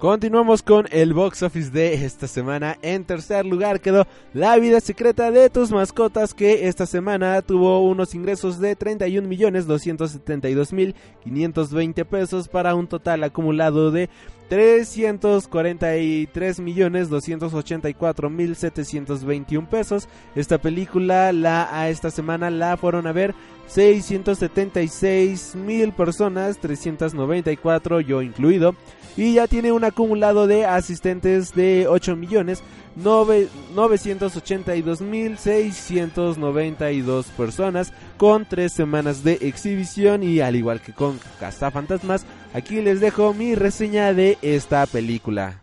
Continuamos con el box office de esta semana. En tercer lugar quedó La vida secreta de tus mascotas que esta semana tuvo unos ingresos de 31 millones 272 mil 520 pesos para un total acumulado de 343 millones 284 mil 721 pesos. Esta película la a esta semana la fueron a ver 676 mil personas, 394 yo incluido y ya tiene un acumulado de asistentes de 8 millones 982.692 personas con 3 semanas de exhibición y al igual que con Fantasmas aquí les dejo mi reseña de esta película.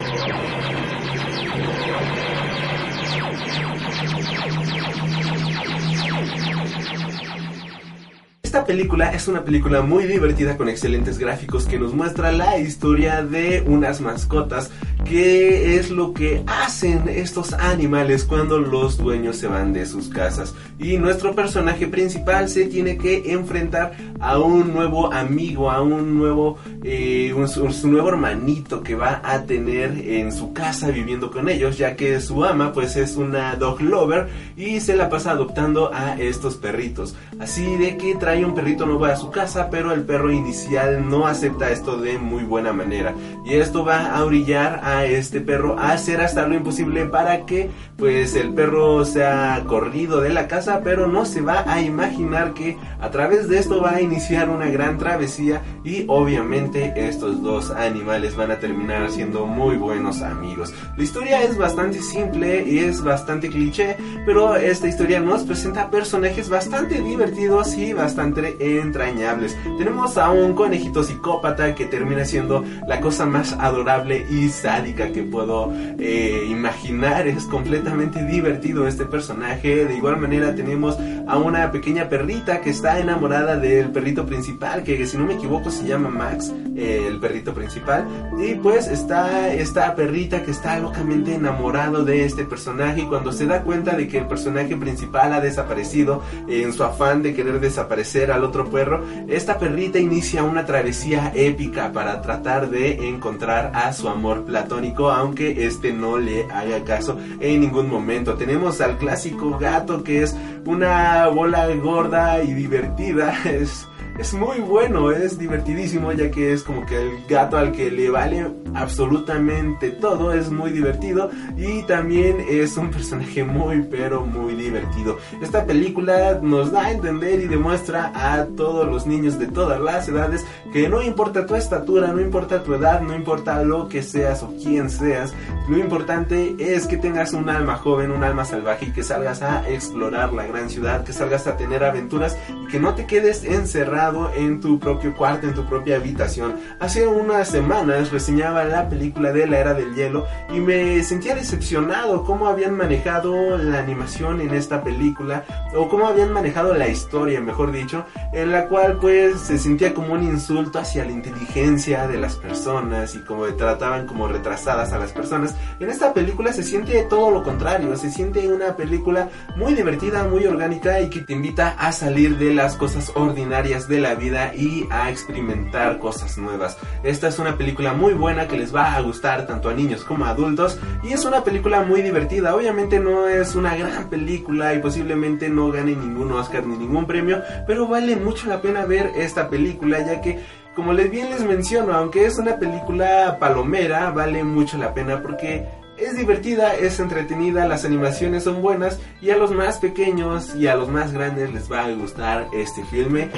Esta película es una película muy divertida con excelentes gráficos que nos muestra la historia de unas mascotas qué es lo que hacen estos animales cuando los dueños se van de sus casas. Y nuestro personaje principal se tiene que enfrentar a un nuevo amigo, a un nuevo, eh, su nuevo hermanito que va a tener en su casa viviendo con ellos, ya que su ama pues es una dog lover y se la pasa adoptando a estos perritos. Así de que trae un perrito nuevo a su casa, pero el perro inicial no acepta esto de muy buena manera. Y esto va a brillar a este perro a hacer hasta lo imposible para que pues el perro sea corrido de la casa, pero no se va a imaginar que a través de esto va a iniciar una gran travesía y obviamente estos dos animales van a terminar siendo muy buenos amigos. La historia es bastante simple y es bastante cliché, pero esta historia nos presenta personajes bastante divertidos y bastante entrañables. Tenemos a un conejito psicópata que termina siendo la cosa más adorable y sádica que puedo eh, imaginar. Es completamente divertido este personaje. De igual manera tenemos a una pequeña perrita que está enamorada del perrito principal, que si no me equivoco se llama Max, eh, el perrito principal. Y pues está esta perrita que está locamente enamorado de este personaje y cuando se da cuenta de que el personaje principal ha desaparecido en su afán de querer desaparecer al otro perro, esta perrita inicia una travesía épica para tratar de encontrar a su amor platónico aunque este no le haga caso en ningún momento. Tenemos al clásico gato que es una bola gorda y divertida. Es es muy bueno, es divertidísimo ya que es como que el gato al que le vale absolutamente todo, es muy divertido y también es un personaje muy pero muy divertido. Esta película nos da a entender y demuestra a todos los niños de todas las edades que no importa tu estatura, no importa tu edad, no importa lo que seas o quién seas, lo importante es que tengas un alma joven, un alma salvaje y que salgas a explorar la gran ciudad, que salgas a tener aventuras y que no te quedes encerrado en tu propio cuarto, en tu propia habitación. Hace unas semanas reseñaba la película de la Era del Hielo y me sentía decepcionado cómo habían manejado la animación en esta película o cómo habían manejado la historia, mejor dicho, en la cual pues se sentía como un insulto hacia la inteligencia de las personas y como trataban como retrasadas a las personas. En esta película se siente todo lo contrario, se siente una película muy divertida, muy orgánica y que te invita a salir de las cosas ordinarias de la vida y a experimentar cosas nuevas. Esta es una película muy buena que les va a gustar tanto a niños como a adultos y es una película muy divertida. Obviamente no es una gran película y posiblemente no gane ningún Oscar ni ningún premio, pero vale mucho la pena ver esta película ya que como les bien les menciono, aunque es una película palomera, vale mucho la pena porque es divertida, es entretenida, las animaciones son buenas y a los más pequeños y a los más grandes les va a gustar este filme.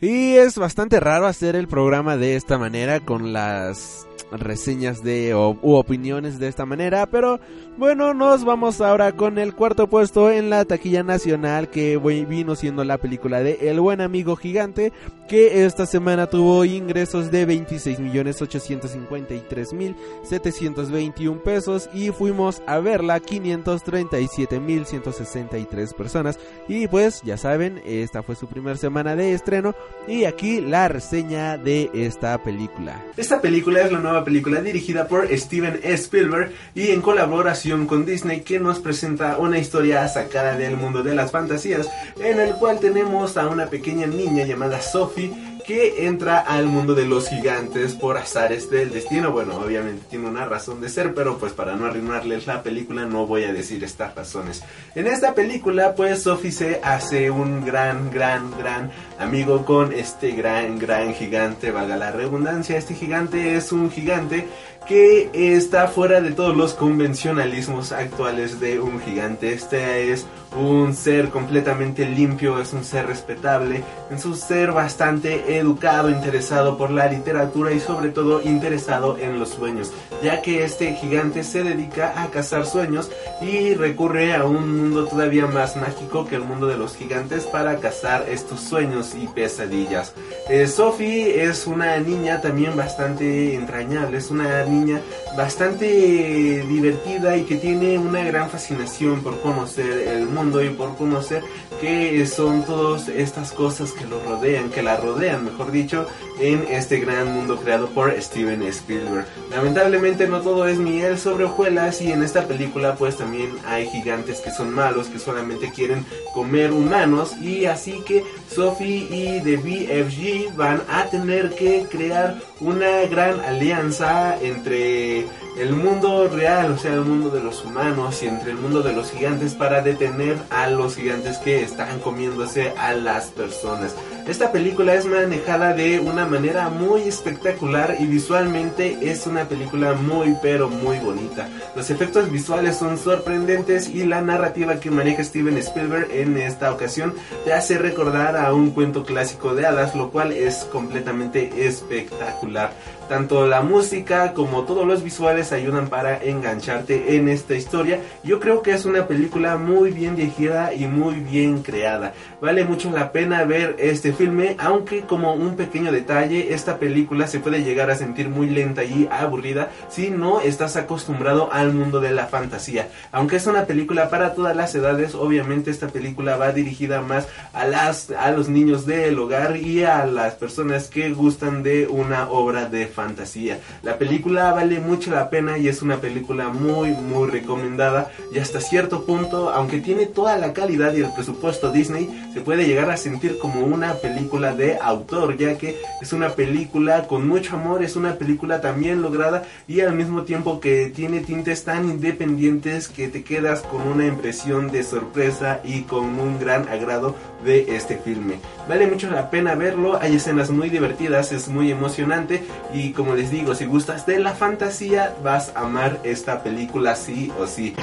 Y es bastante raro hacer el programa de esta manera con las reseñas de o, u opiniones de esta manera, pero bueno, nos vamos ahora con el cuarto puesto en la taquilla nacional que vino siendo la película de El buen amigo gigante, que esta semana tuvo ingresos de 26.853.721 pesos y fuimos a verla 537.163 personas y pues ya saben, esta fue su primera semana de estreno y aquí la reseña de esta película. Esta película es la nueva película dirigida por Steven Spielberg y en colaboración con Disney que nos presenta una historia sacada del mundo de las fantasías en el cual tenemos a una pequeña niña llamada Sophie que entra al mundo de los gigantes por azares del destino. Bueno, obviamente tiene una razón de ser, pero pues para no arruinarles la película no voy a decir estas razones. En esta película pues Sophie se hace un gran, gran, gran amigo con este gran, gran gigante, valga la redundancia. Este gigante es un gigante que está fuera de todos los convencionalismos actuales de un gigante. Este es un ser completamente limpio, es un ser respetable, es un ser bastante educado, interesado por la literatura y sobre todo interesado en los sueños, ya que este gigante se dedica a cazar sueños y recurre a un mundo todavía más mágico que el mundo de los gigantes para cazar estos sueños y pesadillas. Eh, Sophie es una niña también bastante entrañable, es una niña bastante divertida y que tiene una gran fascinación por conocer el mundo y por conocer qué son todas estas cosas que lo rodean, que la rodean, mejor dicho, en este gran mundo creado por Steven Spielberg. Lamentablemente no todo es miel sobre hojuelas y en esta película pues también hay gigantes que son malos, que solamente quieren comer humanos y así que Sophie y The BFG van a tener que crear una gran alianza entre el mundo real, o sea, el mundo de los humanos y entre el mundo de los gigantes para detener a los gigantes que están comiéndose a las personas. Esta película es manejada de una manera muy espectacular y visualmente es una película muy pero muy bonita. Los efectos visuales son sorprendentes y la narrativa que maneja Steven Spielberg en esta ocasión te hace recordar a un cuento clásico de hadas, lo cual es completamente espectacular. Tanto la música como todos los visuales ayudan para engancharte en esta historia. Yo creo que es una película muy bien dirigida y muy bien creada. Vale mucho la pena ver este filme, aunque como un pequeño detalle, esta película se puede llegar a sentir muy lenta y aburrida si no estás acostumbrado al mundo de la fantasía. Aunque es una película para todas las edades, obviamente esta película va dirigida más a las a los niños del hogar y a las personas que gustan de una obra de fantasía. La película vale mucho la pena y es una película muy muy recomendada y hasta cierto punto, aunque tiene toda la calidad y el presupuesto Disney, se puede llegar a sentir como una película de autor, ya que es una película con mucho amor, es una película también lograda y al mismo tiempo que tiene tintes tan independientes que te quedas con una impresión de sorpresa y con un gran agrado de este filme. Vale mucho la pena verlo, hay escenas muy divertidas, es muy emocionante y como les digo, si gustas de la fantasía, vas a amar esta película sí o sí.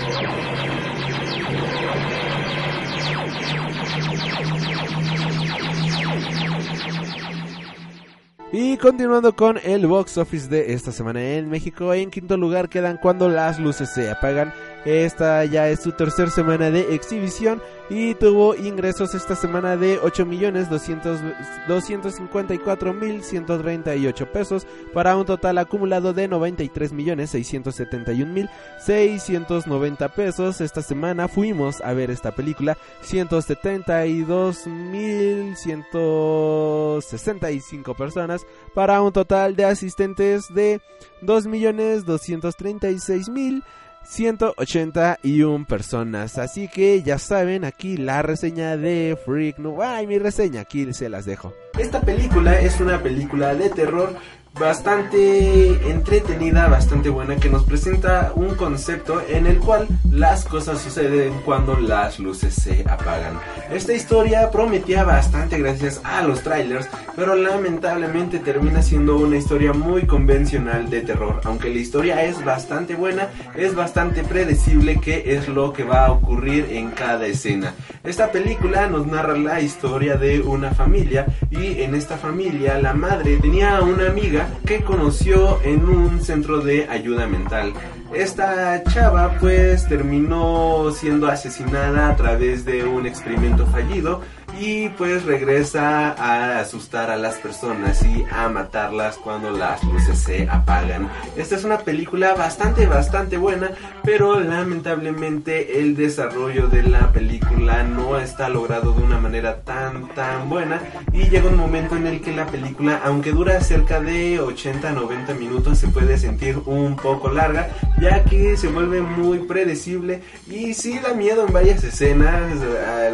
Y continuando con el box office de esta semana en México, en quinto lugar quedan cuando las luces se apagan. Esta ya es su tercera semana de exhibición y tuvo ingresos esta semana de 8.254.138 pesos para un total acumulado de 93.671.690 pesos. Esta semana fuimos a ver esta película 172.165 personas para un total de asistentes de 2.236.000 181 personas. Así que ya saben, aquí la reseña de Freak No. Ay, mi reseña, aquí se las dejo. Esta película es una película de terror bastante entretenida, bastante buena, que nos presenta un concepto en el cual las cosas suceden cuando las luces se apagan. Esta historia prometía bastante gracias a los trailers, pero lamentablemente termina siendo una historia muy convencional de terror. Aunque la historia es bastante buena, es bastante predecible qué es lo que va a ocurrir en cada escena. Esta película nos narra la historia de una familia y en esta familia la madre tenía una amiga que conoció en un centro de ayuda mental. Esta chava pues terminó siendo asesinada a través de un experimento fallido y pues regresa a asustar a las personas y a matarlas cuando las luces se apagan. Esta es una película bastante bastante buena, pero lamentablemente el desarrollo de la película no está logrado de una manera tan tan buena y llega un momento en el que la película, aunque dura cerca de 80-90 minutos, se puede sentir un poco larga, ya que se vuelve muy predecible y sí da miedo en varias escenas,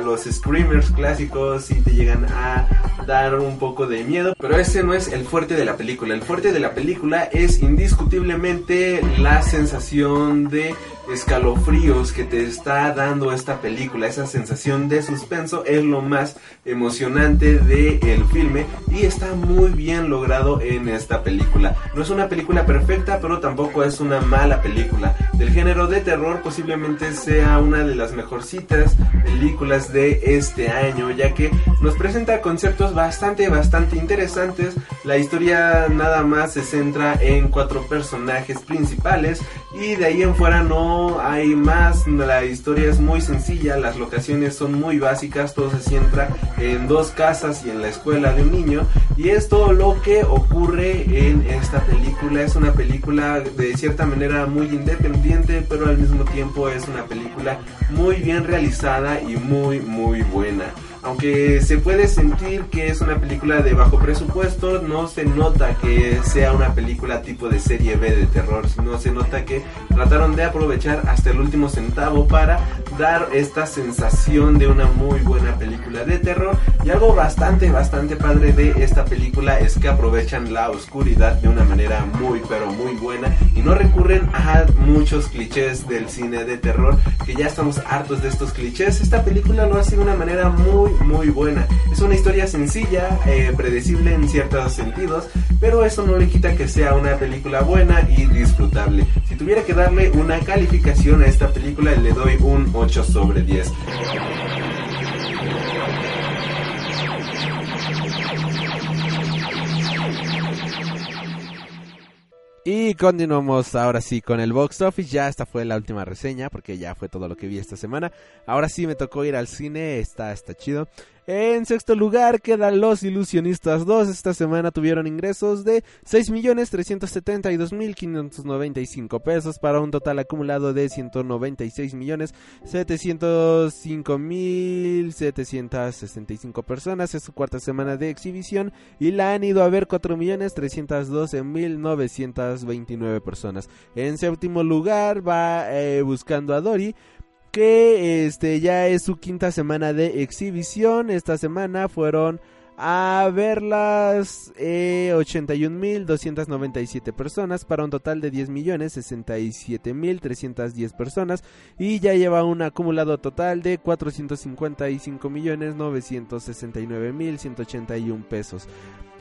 los screamers clásicos si te llegan a dar un poco de miedo, pero ese no es el fuerte de la película. El fuerte de la película es indiscutiblemente la sensación de escalofríos que te está dando esta película, esa sensación de suspenso es lo más emocionante del el filme y está muy bien logrado en esta película. No es una película perfecta, pero tampoco es una mala película. Del género de terror posiblemente sea una de las mejorcitas películas de este año, ya que nos presenta conceptos bastante, bastante interesantes. La historia nada más se centra en cuatro personajes principales y de ahí en fuera no hay más, la historia es muy sencilla, las locaciones son muy básicas, todo se centra en dos casas y en la escuela de un niño y es todo lo que ocurre en esta película, es una película de cierta manera muy independiente pero al mismo tiempo es una película muy bien realizada y muy muy buena aunque se puede sentir que es una película de bajo presupuesto, no se nota que sea una película tipo de serie B de terror, sino se nota que trataron de aprovechar hasta el último centavo para dar esta sensación de una muy buena película de terror. Y algo bastante, bastante padre de esta película es que aprovechan la oscuridad de una manera muy, pero muy buena y no recurren a muchos clichés del cine de terror, que ya estamos hartos de estos clichés. Esta película lo hace de una manera muy muy, buena. Es una historia sencilla, eh, predecible en ciertos sentidos, pero eso no le quita que sea una película buena y disfrutable. Si tuviera que darle una calificación a esta película, le doy un 8 sobre 10. Y continuamos ahora sí con el box office. Ya esta fue la última reseña porque ya fue todo lo que vi esta semana. Ahora sí me tocó ir al cine, está, chido. En sexto lugar quedan Los Ilusionistas 2. Esta semana tuvieron ingresos de 6.372.595 pesos para un total acumulado de 196.705.765 personas. Es su cuarta semana de exhibición y la han ido a ver 4.312.929 personas. En séptimo lugar va eh, buscando a Dory que este ya es su quinta semana de exhibición. Esta semana fueron a verlas eh, 81.297 personas para un total de 10.067.310 personas y ya lleva un acumulado total de 455.969.181 pesos.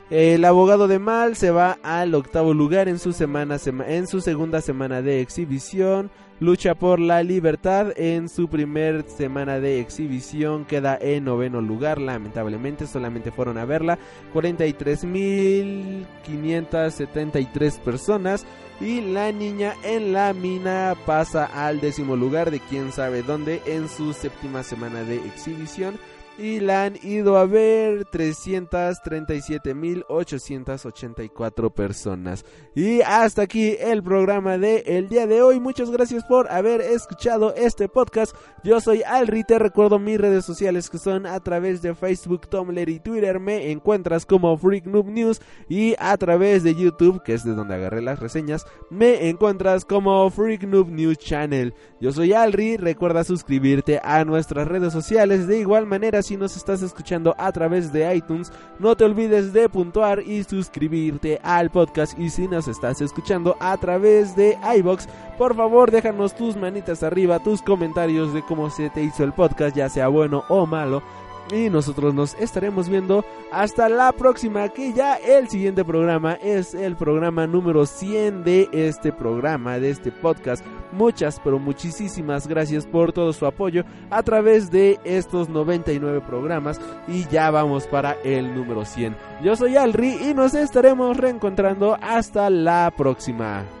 El abogado de Mal se va al octavo lugar en su semana en su segunda semana de exhibición lucha por la libertad en su primer semana de exhibición. Queda en noveno lugar lamentablemente. Solamente fueron a verla 43.573 personas. Y la niña en la mina pasa al décimo lugar de quién sabe dónde en su séptima semana de exhibición y la han ido a ver 337.884 personas. Y hasta aquí el programa de el día de hoy. Muchas gracias por haber escuchado este podcast. Yo soy Alri, te recuerdo mis redes sociales que son a través de Facebook, Tumblr y Twitter. Me encuentras como Freak Noob News y a través de YouTube, que es de donde agarré las reseñas, me encuentras como Freak Noob News Channel. Yo soy Alri, recuerda suscribirte a nuestras redes sociales. De igual manera, si nos estás escuchando a través de iTunes, no te olvides de puntuar y suscribirte al podcast. Y si nos estás escuchando a través de iBox, por favor déjanos tus manitas arriba, tus comentarios de cómo se te hizo el podcast, ya sea bueno o malo. Y nosotros nos estaremos viendo hasta la próxima, que ya el siguiente programa es el programa número 100 de este programa, de este podcast. Muchas, pero muchísimas gracias por todo su apoyo a través de estos 99 programas y ya vamos para el número 100. Yo soy Alri y nos estaremos reencontrando hasta la próxima.